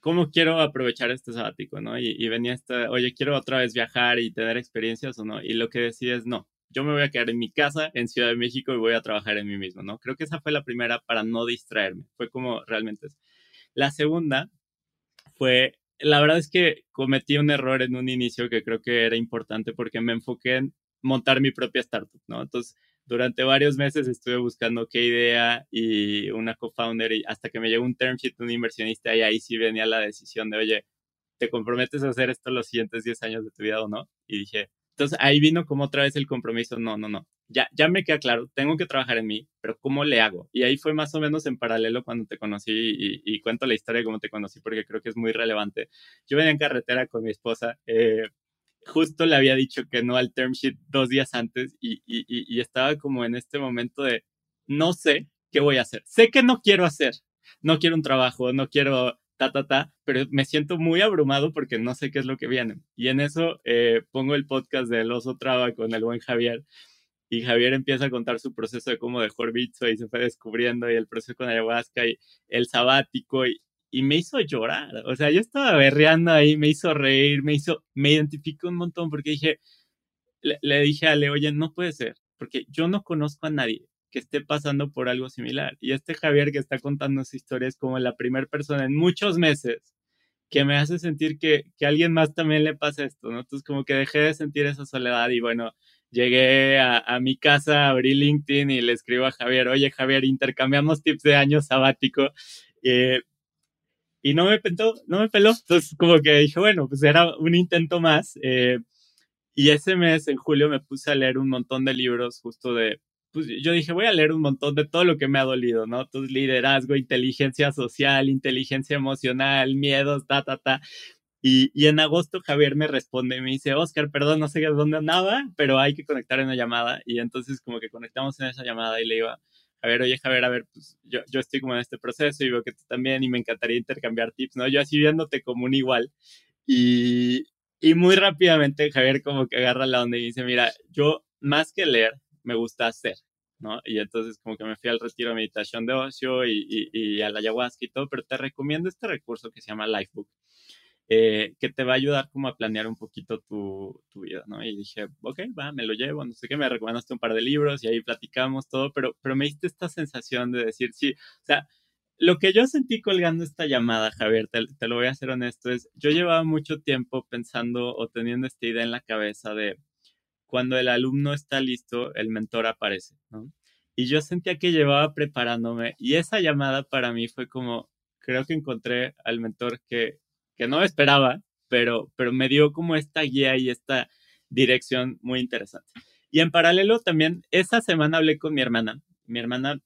¿cómo quiero aprovechar este sabático, no? Y, y, venía esta, oye, quiero otra vez viajar y tener experiencias o no, y lo que decidí es, no, yo me voy a quedar en mi casa en Ciudad de México y voy a trabajar en mí mismo, ¿no? Creo que esa fue la primera para no distraerme, fue como realmente es. La segunda fue la verdad es que cometí un error en un inicio que creo que era importante porque me enfoqué en montar mi propia startup, ¿no? Entonces, durante varios meses estuve buscando qué idea y una co-founder y hasta que me llegó un term sheet de un inversionista y ahí sí venía la decisión de, oye, ¿te comprometes a hacer esto los siguientes 10 años de tu vida o no? Y dije, entonces ahí vino como otra vez el compromiso, no, no, no, ya, ya me queda claro, tengo que trabajar en mí, pero ¿cómo le hago? Y ahí fue más o menos en paralelo cuando te conocí y, cuento la historia de cómo te conocí porque creo que es muy relevante. Yo venía en carretera con mi esposa, eh, justo le había dicho que no al term sheet dos días antes y, y estaba como en este momento de, no sé qué voy a hacer, sé que no quiero hacer, no quiero un trabajo, no quiero ta, ta, ta, pero me siento muy abrumado porque no sé qué es lo que viene. Y en eso eh, pongo el podcast del Oso Traba con el buen Javier. Y Javier empieza a contar su proceso de cómo dejó bicho y se fue descubriendo y el proceso con ayahuasca y el sabático y, y me hizo llorar. O sea, yo estaba berreando ahí, me hizo reír, me hizo, me identificó un montón porque dije, le, le dije a Ale, oye, no puede ser, porque yo no conozco a nadie que esté pasando por algo similar. Y este Javier que está contando esa historia es como la primera persona en muchos meses que me hace sentir que, que a alguien más también le pasa esto, ¿no? Entonces como que dejé de sentir esa soledad y bueno, llegué a, a, mi casa, abrí LinkedIn y le escribo a Javier, oye Javier, intercambiamos tips de año sabático. Eh, y no me peló, no me peló. Entonces como que dije, bueno, pues era un intento más. Eh, y ese mes, en julio, me puse a leer un montón de libros justo de pues yo dije, voy a leer un montón de todo lo que me ha dolido, ¿no? Entonces, liderazgo, inteligencia social, inteligencia emocional, miedos, ta, ta, ta. Y, y, en agosto Javier me responde y me dice, Oscar, perdón, no sé dónde andaba, pero hay que conectar en una llamada. Y entonces como que conectamos en esa llamada y le iba, a ver, oye Javier, a ver, pues yo, yo estoy como en este proceso y veo que tú también y me encantaría intercambiar tips, ¿no? Yo así viéndote como un igual. Y, y muy rápidamente Javier como que agarra la onda y dice, mira, yo más que leer, me gusta hacer. ¿no? Y entonces como que me fui al retiro de meditación de ocio y, y, y a la ayahuasca y todo, pero te recomiendo este recurso que se llama Lifebook, eh, que te va a ayudar como a planear un poquito tu, tu, vida, ¿no? Y dije, ok, va, me lo llevo, no sé qué, me recomendaste un par de libros y ahí platicamos todo, pero, pero me diste esta sensación de decir, sí, o sea, lo que yo sentí colgando esta llamada, Javier, te, te lo voy a ser honesto, es, yo llevaba mucho tiempo pensando o teniendo esta idea en la cabeza de, cuando el alumno está listo, el mentor aparece, ¿no? Y yo sentía que llevaba preparándome y esa llamada para mí fue como, creo que encontré al mentor que, que no esperaba, pero, pero me dio como esta guía y esta dirección muy interesante. Y en paralelo también, esa semana hablé con mi hermana. Mi hermana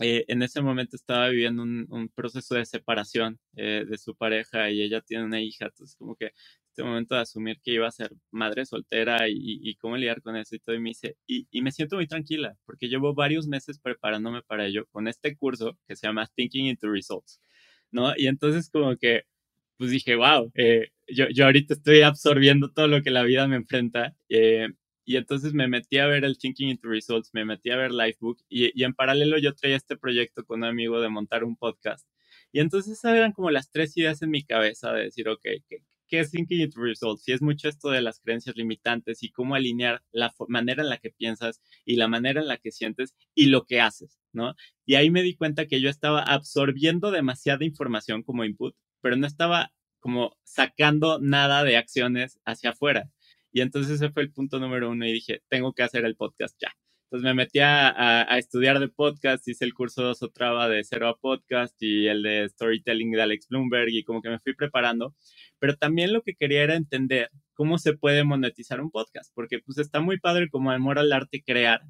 eh, en ese momento estaba viviendo un, proceso de separación eh, de su pareja y ella tiene una hija, entonces como que este momento de asumir que iba a ser madre soltera y, cómo lidiar con eso y todo, y me dice, y, y, me siento muy tranquila, porque llevo varios meses preparándome para ello con este curso que se llama Thinking into Results, ¿no? Y entonces como que, pues dije, wow, eh, yo, yo ahorita estoy absorbiendo todo lo que la vida me enfrenta, eh, y entonces me metí a ver el Thinking into Results, me metí a ver Lifebook, y, y en paralelo yo traía este proyecto con un amigo de montar un podcast. Y entonces eran como las tres ideas en mi cabeza de decir, ok, ¿qué, qué es Thinking Into Results, si es mucho esto de las creencias limitantes y cómo alinear la manera en la que piensas y la manera en la que sientes y lo que haces, ¿no? Y ahí me di cuenta que yo estaba absorbiendo demasiada información como input, pero no estaba como sacando nada de acciones hacia afuera. Y entonces ese fue el punto número uno y dije, tengo que hacer el podcast ya. Entonces me metí a, estudiar de podcast, hice el curso de Osotrava de Cero a Podcast y el de Storytelling de Alex Bloomberg y como que me fui preparando. Pero también lo que quería era entender cómo se puede monetizar un podcast, porque pues está muy padre como amor al arte crear,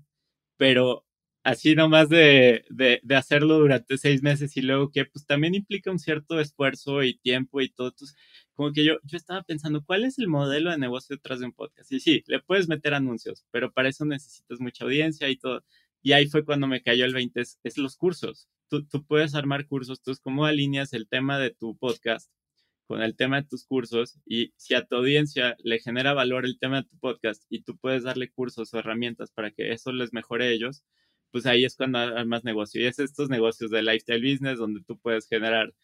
pero así nomás de, de, de, hacerlo durante seis meses y luego que pues también implica un cierto esfuerzo y tiempo y todo. Entonces, como que yo, yo estaba pensando, ¿cuál es el modelo de negocio detrás de un podcast? Y sí, le puedes meter anuncios, pero para eso necesitas mucha audiencia y todo. Y ahí fue cuando me cayó el 20, es, es los cursos. Tú, tú puedes armar cursos, tú cómo alineas el tema de tu podcast con el tema de tus cursos y si a tu audiencia le genera valor el tema de tu podcast y tú puedes darle cursos o herramientas para que eso les mejore a ellos, pues ahí es cuando hay más negocio. Y es estos negocios de lifestyle business donde tú puedes generar,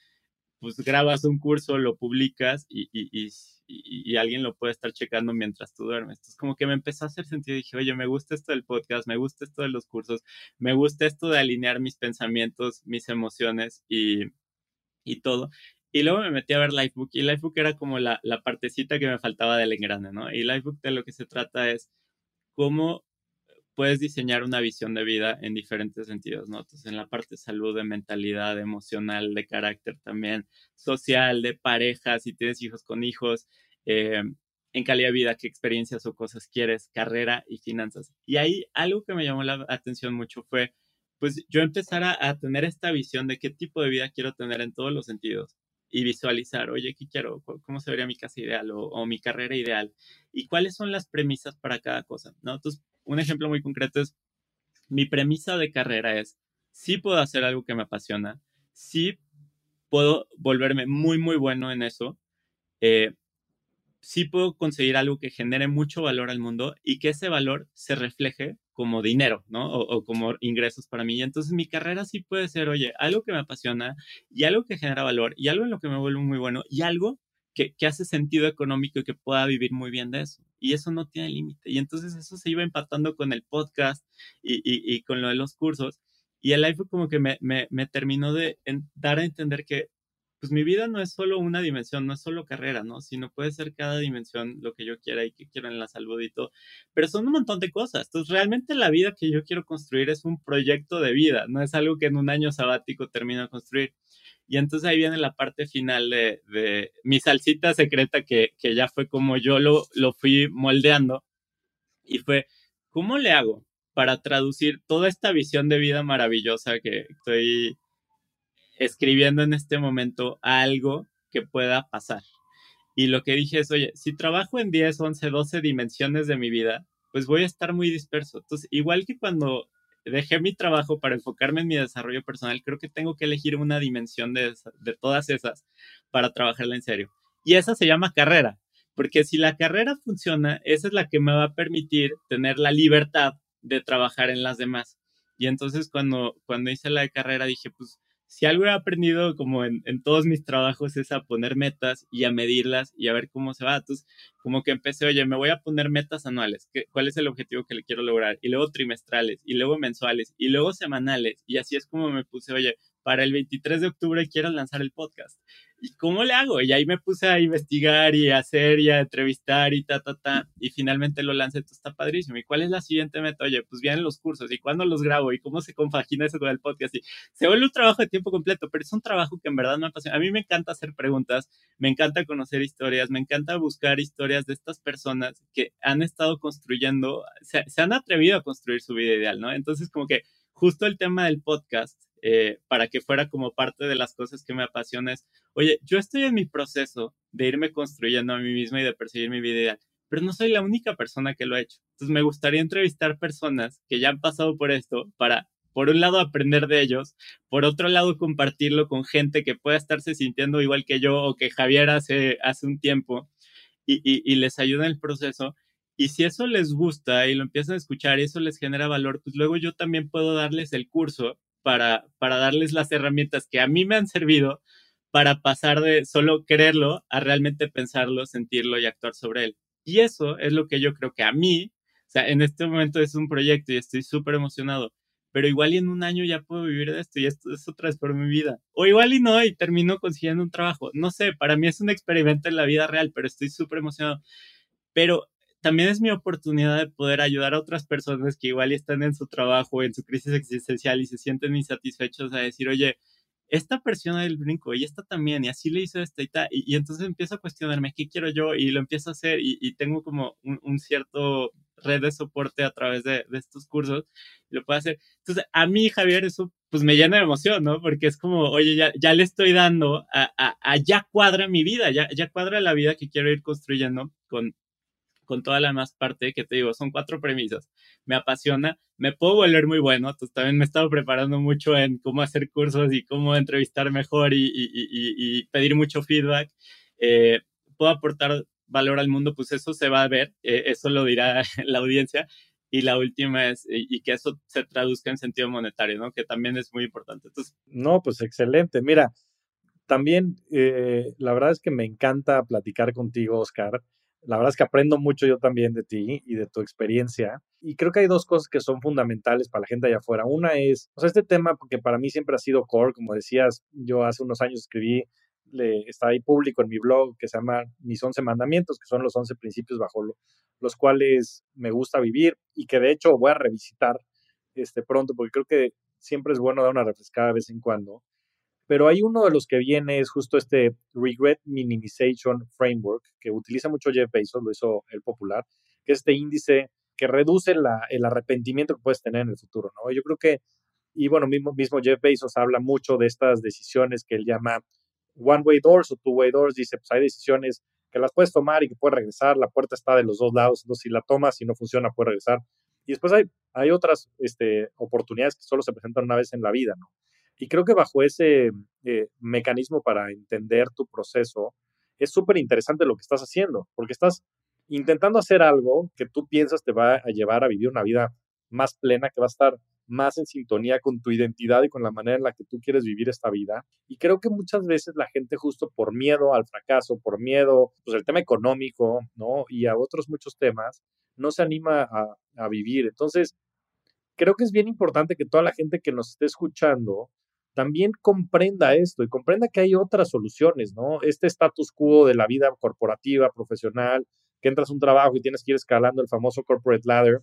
pues grabas un curso, lo publicas y, y, y, y, alguien lo puede estar checando mientras tú duermes. Entonces como que me empezó a hacer sentido. Dije, oye, me gusta esto del podcast, me gusta esto de los cursos, me gusta esto de alinear mis pensamientos, mis emociones y, y todo. Y luego me metí a ver Lifebook y Lifebook era como la, la partecita que me faltaba del engrane, ¿no? Y Lifebook de lo que se trata es cómo puedes diseñar una visión de vida en diferentes sentidos, ¿no? Entonces, en la parte de salud, de mentalidad, emocional, de carácter también, social, de pareja, si tienes hijos con hijos, eh, en calidad de vida, qué experiencias o cosas quieres, carrera y finanzas. Y ahí algo que me llamó la atención mucho fue, pues yo empezar a, tener esta visión de qué tipo de vida quiero tener en todos los sentidos y visualizar, oye, ¿qué quiero? ¿Cómo se vería mi casa ideal o, mi carrera ideal? ¿Y cuáles son las premisas para cada cosa? ¿no? Entonces, un ejemplo muy concreto es, mi premisa de carrera es, sí puedo hacer algo que me apasiona, sí puedo volverme muy, muy bueno en eso, eh, sí puedo conseguir algo que genere mucho valor al mundo y que ese valor se refleje como dinero, ¿no? O, como ingresos para mí. Y entonces mi carrera sí puede ser, oye, algo que me apasiona y algo que genera valor y algo en lo que me vuelvo muy bueno y algo que, que hace sentido económico y que pueda vivir muy bien de eso. Y eso no tiene límite. Y entonces eso se iba empatando con el podcast y, y, y con lo de los cursos. Y el live como que me, me, me terminó de dar a entender que pues mi vida no es solo una dimensión, no es solo carrera, ¿no? Sino puede ser cada dimensión lo que yo quiera y que quiero en la salud y todo. Pero son un montón de cosas. Entonces, realmente la vida que yo quiero construir es un proyecto de vida, no es algo que en un año sabático termino de construir. Y entonces ahí viene la parte final de, de mi salsita secreta que, que, ya fue como yo lo, lo fui moldeando. Y fue, ¿cómo le hago para traducir toda esta visión de vida maravillosa que estoy escribiendo en este momento algo que pueda pasar. Y lo que dije es, oye, si trabajo en 10, 11, 12 dimensiones de mi vida, pues voy a estar muy disperso. Entonces, igual que cuando dejé mi trabajo para enfocarme en mi desarrollo personal, creo que tengo que elegir una dimensión de, todas esas para trabajarla en serio. Y esa se llama carrera, porque si la carrera funciona, esa es la que me va a permitir tener la libertad de trabajar en las demás. Y entonces cuando, cuando hice la carrera dije, pues si algo he aprendido como en, en, todos mis trabajos es a poner metas y a medirlas y a ver cómo se va. Entonces, como que empecé, oye, me voy a poner metas anuales, ¿Qué, ¿cuál es el objetivo que le quiero lograr? Y luego trimestrales, y luego mensuales, y luego semanales. Y así es como me puse, oye, para el 23 de octubre quiero lanzar el podcast. ¿y cómo le hago? Y ahí me puse a investigar y a hacer y a entrevistar y ta, ta, ta, y finalmente lo lancé, esto está padrísimo. ¿Y cuál es la siguiente meta? Oye, pues vienen los cursos, ¿y cuándo los grabo? ¿Y cómo se compagina eso con el podcast? Y se vuelve un trabajo de tiempo completo, pero es un trabajo que en verdad me apasiona. A mí me encanta hacer preguntas, me encanta conocer historias, me encanta buscar historias de estas personas que han estado construyendo, se, se han atrevido a construir su vida ideal, ¿no? Entonces, como que justo el tema del podcast eh, para que fuera como parte de las cosas que me apasionan es, oye, yo estoy en mi proceso de irme construyendo a mí misma y de perseguir mi vida ideal, pero no soy la única persona que lo ha hecho. Entonces me gustaría entrevistar personas que ya han pasado por esto para, por un lado, aprender de ellos, por otro lado, compartirlo con gente que pueda estarse sintiendo igual que yo o que Javier hace, hace un tiempo y, y, les ayuda en el proceso. Y si eso les gusta y lo empiezan a escuchar y eso les genera valor, pues luego yo también puedo darles el curso para, para darles las herramientas que a mí me han servido para pasar de solo quererlo a realmente pensarlo, sentirlo y actuar sobre él. Y eso es lo que yo creo que a mí, o sea, en este momento es un proyecto y estoy súper emocionado, pero igual y en un año ya puedo vivir de esto y esto, eso transformó mi vida. O igual y no, y termino consiguiendo un trabajo. No sé, para mí es un experimento en la vida real, pero estoy súper emocionado. Pero también es mi oportunidad de poder ayudar a otras personas que igual están en su trabajo, en su crisis existencial y se sienten insatisfechos a decir, oye, esta persona del brinco y esta también, y así le hizo esta y tal, y, entonces empiezo a cuestionarme qué quiero yo y lo empiezo a hacer y, tengo como un, cierto red de soporte a través de, estos cursos, lo puedo hacer. Entonces, a mí, Javier, eso pues me llena de emoción, ¿no? Porque es como, oye, ya, ya le estoy dando a, a ya cuadra mi vida, ya, ya cuadra la vida que quiero ir construyendo con, con toda la demás parte que te digo, son cuatro premisas. Me apasiona, me puedo volver muy bueno, entonces también me he estado preparando mucho en cómo hacer cursos y cómo entrevistar mejor y pedir mucho feedback. eh, puedo aportar valor al mundo, pues eso se va a ver, eh, eso lo dirá [LAUGHS] la audiencia. Y la última es, y que eso se traduzca en sentido monetario, ¿no? Que también es muy importante. Entonces, no, pues excelente. Mira, también eh, la verdad es que me encanta platicar contigo, Oscar. La verdad es que aprendo mucho yo también de ti y de tu experiencia. Y creo que hay dos cosas que son fundamentales para la gente allá afuera. Una es, o sea, este tema, porque para mí siempre ha sido core, como decías, yo hace unos años escribí, le, está ahí público en mi blog que se llama Mis 11 Mandamientos, que son los 11 principios bajo los cuales me gusta vivir y que de hecho voy a revisitar este pronto, porque creo que siempre es bueno dar una refrescada de vez en cuando. Pero hay uno de los que viene, es justo este Regret Minimization Framework, que utiliza mucho Jeff Bezos, lo hizo el popular, que es este índice que reduce el arrepentimiento que puedes tener en el futuro, ¿no? Yo creo que, y bueno, mismo, mismo Jeff Bezos habla mucho de estas decisiones que él llama one-way doors o two-way doors, dice, pues hay decisiones que las puedes tomar y que puedes regresar, la puerta está de los dos lados, entonces si la tomas, si no funciona, puedes regresar. Y después hay, hay otras este, oportunidades que solo se presentan una vez en la vida, ¿no? Y creo que bajo ese eh, mecanismo para entender tu proceso, es súper interesante lo que estás haciendo, porque estás intentando hacer algo que tú piensas te va a llevar a vivir una vida más plena, que va a estar más en sintonía con tu identidad y con la manera en la que tú quieres vivir esta vida. Y creo que muchas veces la gente justo por miedo al fracaso, por miedo, pues el tema económico, ¿no? Y a otros muchos temas, no se anima a, a vivir. Entonces, creo que es bien importante que toda la gente que nos esté escuchando también comprenda esto y comprenda que hay otras soluciones, ¿no? Este status quo de la vida corporativa, profesional, que entras a un trabajo y tienes que ir escalando el famoso corporate ladder.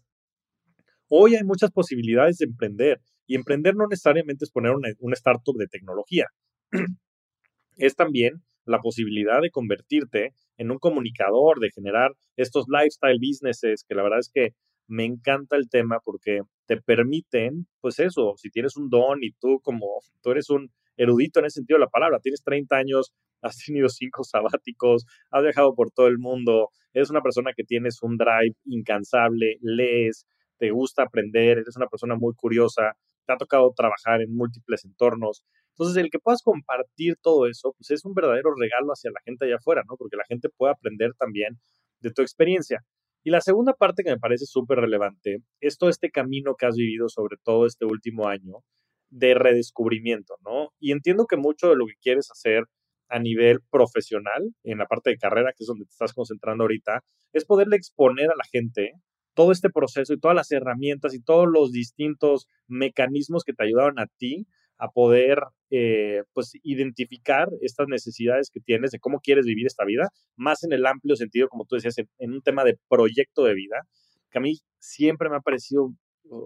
Hoy hay muchas posibilidades de emprender y emprender no necesariamente es poner una, un startup de tecnología. [CLEARS THROAT] es también la posibilidad de convertirte en un comunicador, de generar estos lifestyle businesses, que la verdad es que me encanta el tema porque te permiten, pues eso, si tienes un don y tú como, tú eres un erudito en ese sentido de la palabra, tienes 30 años, [LAUGHS] has tenido cinco sabáticos, has viajado por todo el mundo, eres una persona que tienes un drive incansable, lees, te gusta aprender, eres una persona muy curiosa, te ha tocado trabajar en múltiples entornos. Entonces, el que puedas compartir todo eso, pues es un verdadero regalo hacia la gente allá afuera, ¿no? Porque la gente puede aprender también de tu experiencia. Y la segunda parte que me parece súper relevante es todo este camino que has vivido, sobre todo este último año, de redescubrimiento, ¿no? Y entiendo que mucho de lo que quieres hacer a nivel profesional, en la parte de carrera, que es donde te estás concentrando ahorita, es poderle exponer a la gente todo este proceso y todas las herramientas y todos los distintos mecanismos que te ayudaron a ti a poder eh, pues identificar estas necesidades que tienes de cómo quieres vivir esta vida, más en el amplio sentido, como tú decías, en, un tema de proyecto de vida, que a mí siempre me ha parecido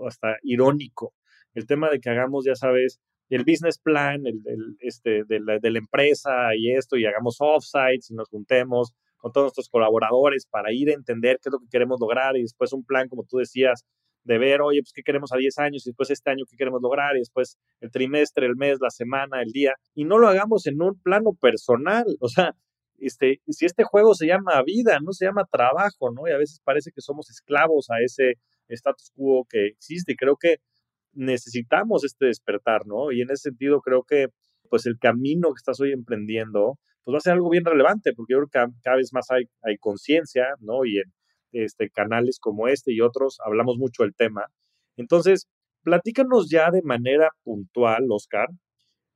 hasta irónico el tema de que hagamos, ya sabes, el business plan el, este, de, la, de la empresa y esto, y hagamos offsites y nos juntemos con todos nuestros colaboradores para ir a entender qué es lo que queremos lograr y después un plan, como tú decías, de ver, oye, pues qué queremos a 10 años y después este año qué queremos lograr y después el trimestre, el mes, la semana, el día, y no lo hagamos en un plano personal, o sea, este, si este juego se llama vida, no se llama trabajo, ¿no? Y a veces parece que somos esclavos a ese status quo que existe y creo que necesitamos este despertar, ¿no? Y en ese sentido creo que pues el camino que estás hoy emprendiendo, pues va a ser algo bien relevante, porque yo creo que cada vez más hay, conciencia, ¿no? Y este, canales como este y otros, hablamos mucho del tema. Entonces, platícanos ya de manera puntual, Oscar,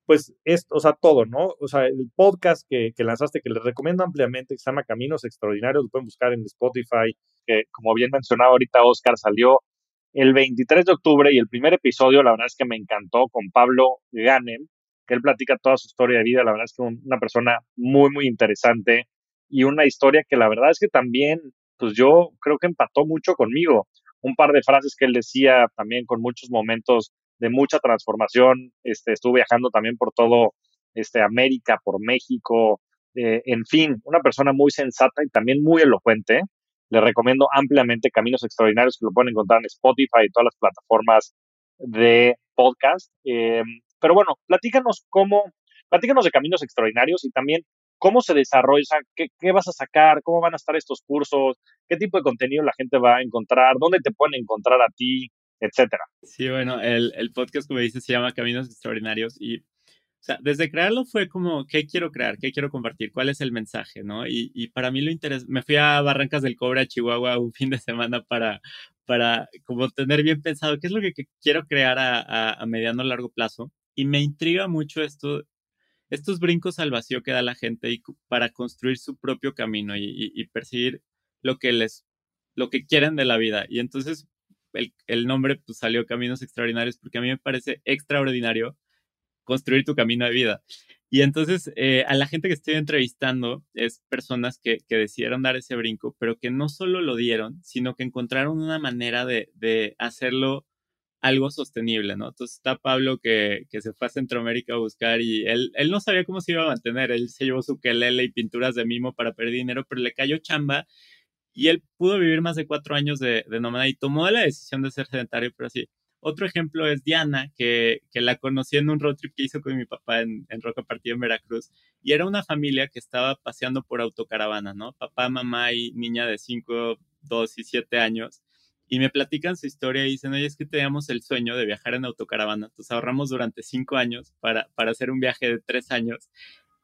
pues esto, o sea, todo, ¿no? O sea, el podcast que, que, lanzaste, que les recomiendo ampliamente, que se llama Caminos Extraordinarios, lo pueden buscar en Spotify, que como bien mencionaba ahorita Oscar, salió el 23 de octubre y el primer episodio, la verdad es que me encantó con Pablo Ganem, que él platica toda su historia de vida, la verdad es que una persona muy, muy interesante y una historia que la verdad es que también pues yo creo que empató mucho conmigo. Un par de frases que él decía también con muchos momentos de mucha transformación. Este, estuve viajando también por todo este, América, por México, eh, en fin, una persona muy sensata y también muy elocuente. Le recomiendo ampliamente Caminos Extraordinarios que lo pueden encontrar en Spotify y todas las plataformas de podcast. Eh, pero bueno, platícanos cómo, platícanos de Caminos Extraordinarios y también cómo se desarrolla, qué, qué, vas a sacar, cómo van a estar estos cursos, qué tipo de contenido la gente va a encontrar, dónde te pueden encontrar a ti, etcétera. Sí, bueno, el, el podcast, como dices, se llama Caminos Extraordinarios y O sea, desde crearlo fue como, ¿qué quiero crear? ¿Qué quiero compartir? ¿Cuál es el mensaje? ¿no? Y, y para mí lo interesante, me fui a Barrancas del Cobre, a Chihuahua, un fin de semana para, para como tener bien pensado qué es lo que, quiero crear a, a, a mediano largo plazo. Y me intriga mucho esto, estos brincos al vacío que da la gente para construir su propio camino y, y, perseguir lo que les, lo que quieren de la vida. Y entonces el, el, nombre pues, salió Caminos Extraordinarios porque a mí me parece extraordinario construir tu camino de vida. Y entonces eh, a la gente que estoy entrevistando es personas que, que, decidieron dar ese brinco, pero que no solo lo dieron, sino que encontraron una manera de, de hacerlo algo sostenible, ¿no? Entonces está Pablo que, que, se fue a Centroamérica a buscar y él, él no sabía cómo se iba a mantener, él se llevó su quelele y pinturas de mimo para perder dinero, pero le cayó chamba y él pudo vivir más de cuatro años de, de nómada y tomó la decisión de ser sedentario, pero así. Otro ejemplo es Diana, que, que la conocí en un road trip que hizo con mi papá en, en Roca Partido en Veracruz. Y era una familia que estaba paseando por autocaravana, ¿no? Papá, mamá y niña de 5, 2 y 7 años y me platican su historia y dicen, oye, es que teníamos el sueño de viajar en autocaravana, entonces ahorramos durante cinco años para, para hacer un viaje de tres años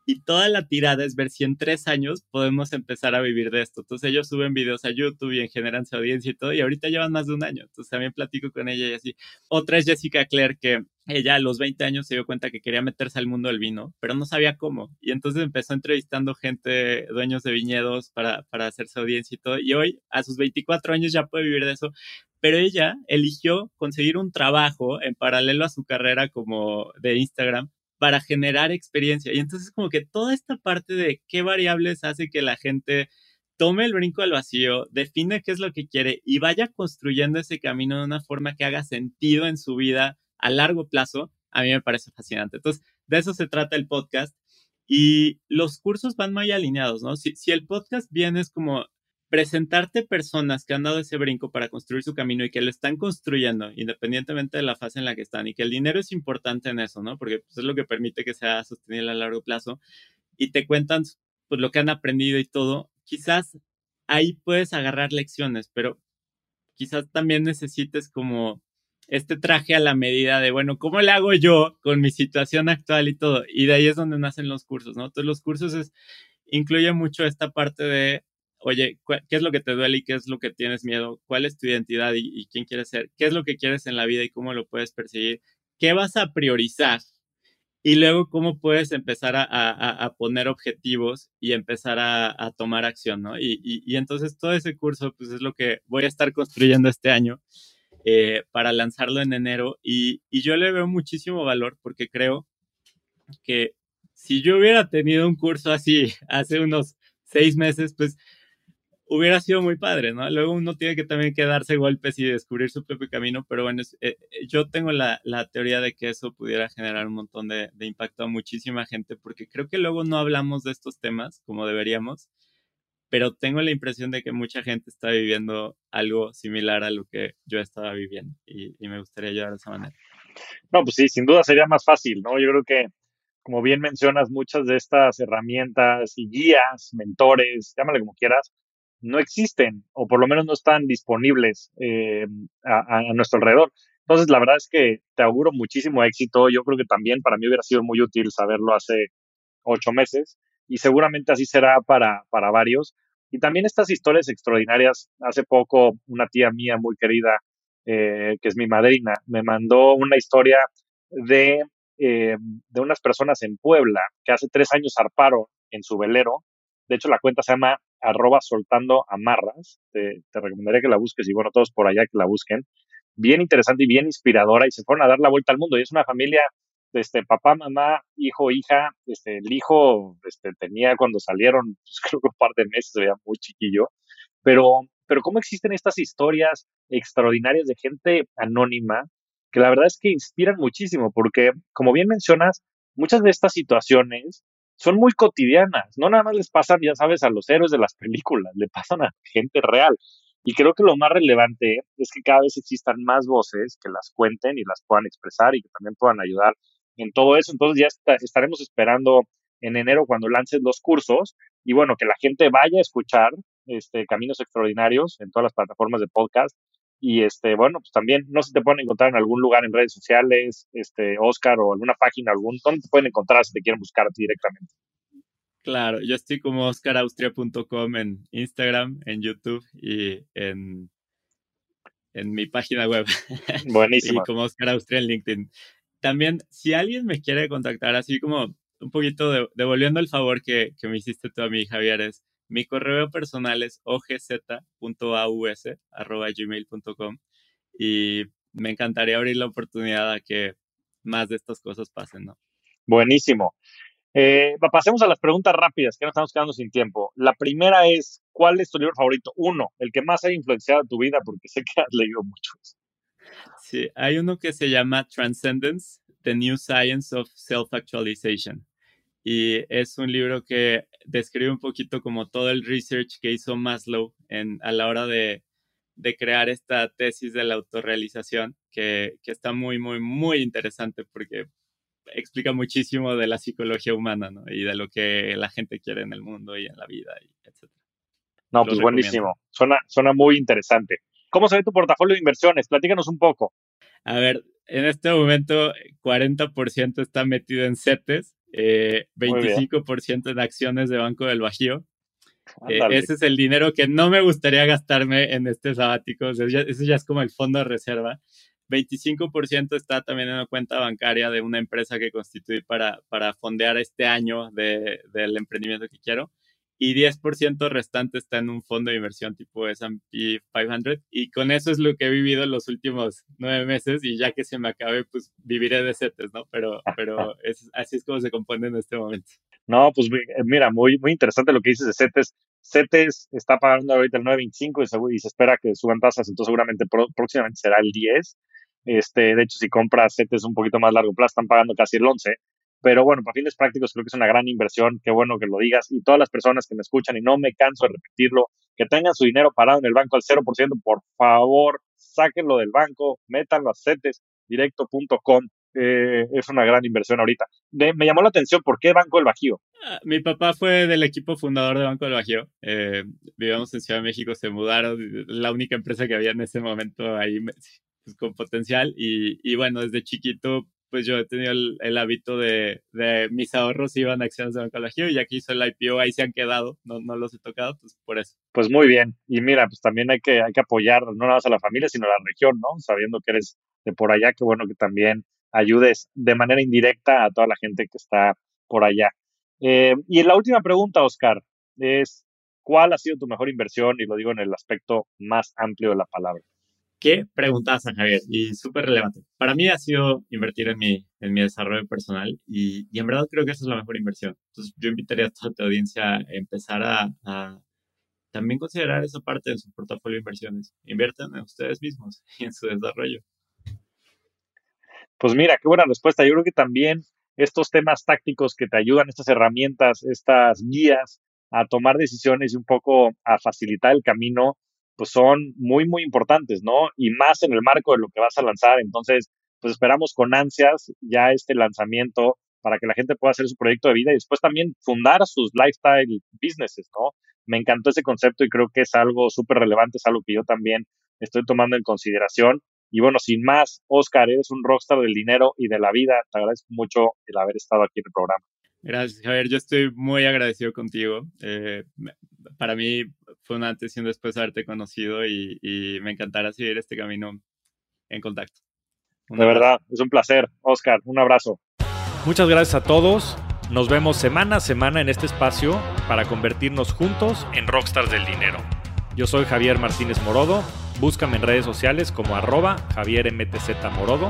y toda la tirada es ver si en tres años podemos empezar a vivir de esto. Entonces ellos suben videos a YouTube y en generan su audiencia y todo, y ahorita llevan más de un año. Entonces también platico con ella y así. Otra es Jessica Claire, que ella a los 20 años se dio cuenta que quería meterse al mundo del vino, pero no sabía cómo. Y entonces empezó entrevistando gente, dueños de viñedos, para, para hacerse audiencia y todo. Y hoy, a sus 24 años, ya puede vivir de eso. Pero ella eligió conseguir un trabajo en paralelo a su carrera como de Instagram para generar experiencia. Y entonces como que toda esta parte de qué variables hace que la gente tome el brinco al vacío, define qué es lo que quiere y vaya construyendo ese camino de una forma que haga sentido en su vida a largo plazo, a mí me parece fascinante. Entonces, de eso se trata el podcast. Y los cursos van muy alineados, ¿no? Si, si el podcast viene es como presentarte personas que han dado ese brinco para construir su camino y que lo están construyendo, independientemente de la fase en la que están, y que el dinero es importante en eso, ¿no? Porque pues, es lo que permite que sea sostenible a largo plazo, y te cuentan pues, lo que han aprendido y todo, quizás ahí puedes agarrar lecciones, pero quizás también necesites como este traje a la medida de, bueno, ¿cómo le hago yo con mi situación actual y todo? Y de ahí es donde nacen los cursos, ¿no? Entonces los cursos es, incluye mucho esta parte de oye, ¿qué es lo que te duele y qué es lo que tienes miedo? ¿Cuál es tu identidad y, quién quieres ser? ¿Qué es lo que quieres en la vida y cómo lo puedes perseguir? ¿Qué vas a priorizar? Y luego, ¿cómo puedes empezar a, poner objetivos y empezar a, tomar acción, ¿no? Y, entonces todo ese curso, pues es lo que voy a estar construyendo este año eh, para lanzarlo en enero. Y, y yo le veo muchísimo valor porque creo que si yo hubiera tenido un curso así [LAUGHS] hace unos seis meses, pues hubiera sido muy padre, ¿no? Luego uno tiene que también quedarse golpes y descubrir su propio camino, pero bueno, eh, eh, yo tengo la, la, teoría de que eso pudiera generar un montón de, de, impacto a muchísima gente, porque creo que luego no hablamos de estos temas como deberíamos, pero tengo la impresión de que mucha gente está viviendo algo similar a lo que yo estaba viviendo y, y me gustaría ayudar de esa manera. No, pues sí, sin duda sería más fácil, ¿no? Yo creo que como bien mencionas, muchas de estas herramientas y guías, mentores, llámale como quieras, no existen o por lo menos no están disponibles eh, a, nuestro alrededor. Entonces, la verdad es que te auguro muchísimo éxito. Yo creo que también para mí hubiera sido muy útil saberlo hace ocho meses y seguramente así será para, para varios. Y también estas historias extraordinarias. Hace poco una tía mía muy querida, eh, que es mi madrina, me mandó una historia de, eh, de unas personas en Puebla que hace tres años zarparon en su velero. De hecho, la cuenta se llama arroba soltando amarras. Te, te recomendaría que la busques y bueno, todos por allá que la busquen. Bien interesante y bien inspiradora y se fueron a dar la vuelta al mundo. Y es una familia, este, papá, mamá, hijo, hija. Este, el hijo este, tenía cuando salieron, [LAUGHS] pues, creo que un par de meses, se veía muy chiquillo. Pero, pero cómo existen estas historias extraordinarias de gente anónima que la verdad es que inspiran muchísimo porque, como bien mencionas, muchas de estas situaciones son muy cotidianas, no nada más les pasan, ya sabes, a los héroes de las películas, le pasan a gente real. Y creo que lo más relevante es que cada vez existan más voces que las cuenten y las puedan expresar y que también puedan ayudar en todo eso. Entonces ya estaremos esperando en enero cuando lances los cursos y bueno, que la gente vaya a escuchar este, Caminos Extraordinarios en todas las plataformas de podcast Y este, bueno, pues también no se te pueden encontrar en algún lugar en redes sociales, este, Oscar, o alguna página, algún, ¿dónde te pueden encontrar si te quieren buscar directamente? Claro, yo estoy como oscaraustria.com en Instagram, en YouTube y en, en mi página web. [LAUGHS] Buenísimo. y como Oscar Austria en LinkedIn. También, si alguien me quiere contactar, así como un poquito devolviendo el favor que, que me hiciste tú a mí, Javier, es mi correo personal es ogz.aus.gmail.com y me encantaría abrir la oportunidad a que más de estas cosas pasen, ¿no? Buenísimo. Eh, pasemos a las preguntas rápidas, que no estamos quedando sin tiempo. La primera es, ¿cuál es tu libro favorito? Uno, el que más ha influenciado tu vida, porque sé que has leído muchos. Sí, hay uno que se llama Transcendence, The New Science of Self-Actualization. Y es un libro que describe un poquito como todo el research que hizo Maslow en, a la hora de, de crear esta tesis de la autorrealización, que, que está muy, muy, muy interesante porque explica muchísimo de la psicología humana, ¿no? Y de lo que la gente quiere en el mundo y en la vida, y etc. No, pues buenísimo. Suena, suena muy interesante. ¿Cómo se ve tu portafolio de inversiones? Platícanos un poco. A ver, en este momento 40% está metido en CETES, eh, 25% en acciones de Banco del Bajío. Eh, ese es el dinero que no me gustaría gastarme en este sabático. ese ya es como el fondo de reserva. 25% está también en una cuenta bancaria de una empresa que constituí para, para fondear este año de, del emprendimiento que quiero y 10% restante está en un fondo de inversión tipo S&P 500 y con eso es lo que he vivido los últimos nueve meses y ya que se me acabe pues viviré de CETES, ¿no? Pero, pero [LAUGHS] es, así es como se compone en este momento. No, pues mira, muy, muy interesante lo que dices de CETES. CETES está pagando ahorita el 9.25 y se, y se espera que suban tasas, entonces seguramente próximamente será el 10. Este, de hecho, si compras CETES un poquito más largo plazo, están pagando casi el 11. Pero bueno, para fines prácticos creo que es una gran inversión, qué bueno que lo digas. Y todas las personas que me escuchan, y no me canso de repetirlo, que tengan su dinero parado en el banco al 0%, por favor, sáquenlo del banco, métanlo a cetesdirecto.com. Eh, es una gran inversión ahorita. me llamó la atención, ¿por qué Banco del Bajío? Ah, mi papá fue del equipo fundador de Banco del Bajío. Eh, vivíamos en Ciudad de México, se mudaron, la única empresa que había en ese momento ahí pues, con potencial. Y, y, bueno, desde chiquito pues yo he tenido el, hábito de, de, mis ahorros iban a acciones de Banco Bajío y aquí hizo el IPO, ahí se han quedado, no, no los he tocado, pues por eso. Pues muy bien. Y mira, pues también hay que, hay que apoyar no nada más a la familia, sino a la región, ¿no? Sabiendo que eres de por allá, qué bueno que también ayudes de manera indirecta a toda la gente que está por allá. Eh, y la última pregunta, Oscar, es, ¿cuál ha sido tu mejor inversión? Y lo digo en el aspecto más amplio de la palabra. ¿Qué preguntas, San Javier? Y súper relevante. Para mí ha sido invertir en mi, en mi desarrollo personal y, en verdad creo que esa es la mejor inversión. Entonces yo invitaría a toda tu audiencia a empezar a, también considerar esa parte de su portafolio de inversiones. Inviertan en ustedes mismos [LAUGHS] y en su desarrollo. Pues mira, qué buena respuesta. Yo creo que también estos temas tácticos que te ayudan, estas herramientas, estas guías a tomar decisiones y un poco a facilitar el camino pues son muy, muy importantes, ¿no? Y más en el marco de lo que vas a lanzar. Entonces, pues esperamos con ansias ya este lanzamiento para que la gente pueda hacer su proyecto de vida y después también fundar sus lifestyle businesses, ¿no? Me encantó ese concepto y creo que es algo súper relevante, es algo que yo también estoy tomando en consideración. Y bueno, sin más, Oscar, eres un rockstar del dinero y de la vida. Te agradezco mucho el haber estado aquí en el programa. Gracias, Javier. Yo estoy muy agradecido contigo. Eh, para mí fue un antes y un después de haberte conocido y, me encantará seguir este camino en contacto. de verdad, es un placer. Oscar, un abrazo. Muchas gracias a todos. Nos vemos semana a semana en este espacio para convertirnos juntos en rockstars del dinero. Yo soy Javier Martínez Morodo. Búscame en redes sociales como arroba Javier MTZ Morodo.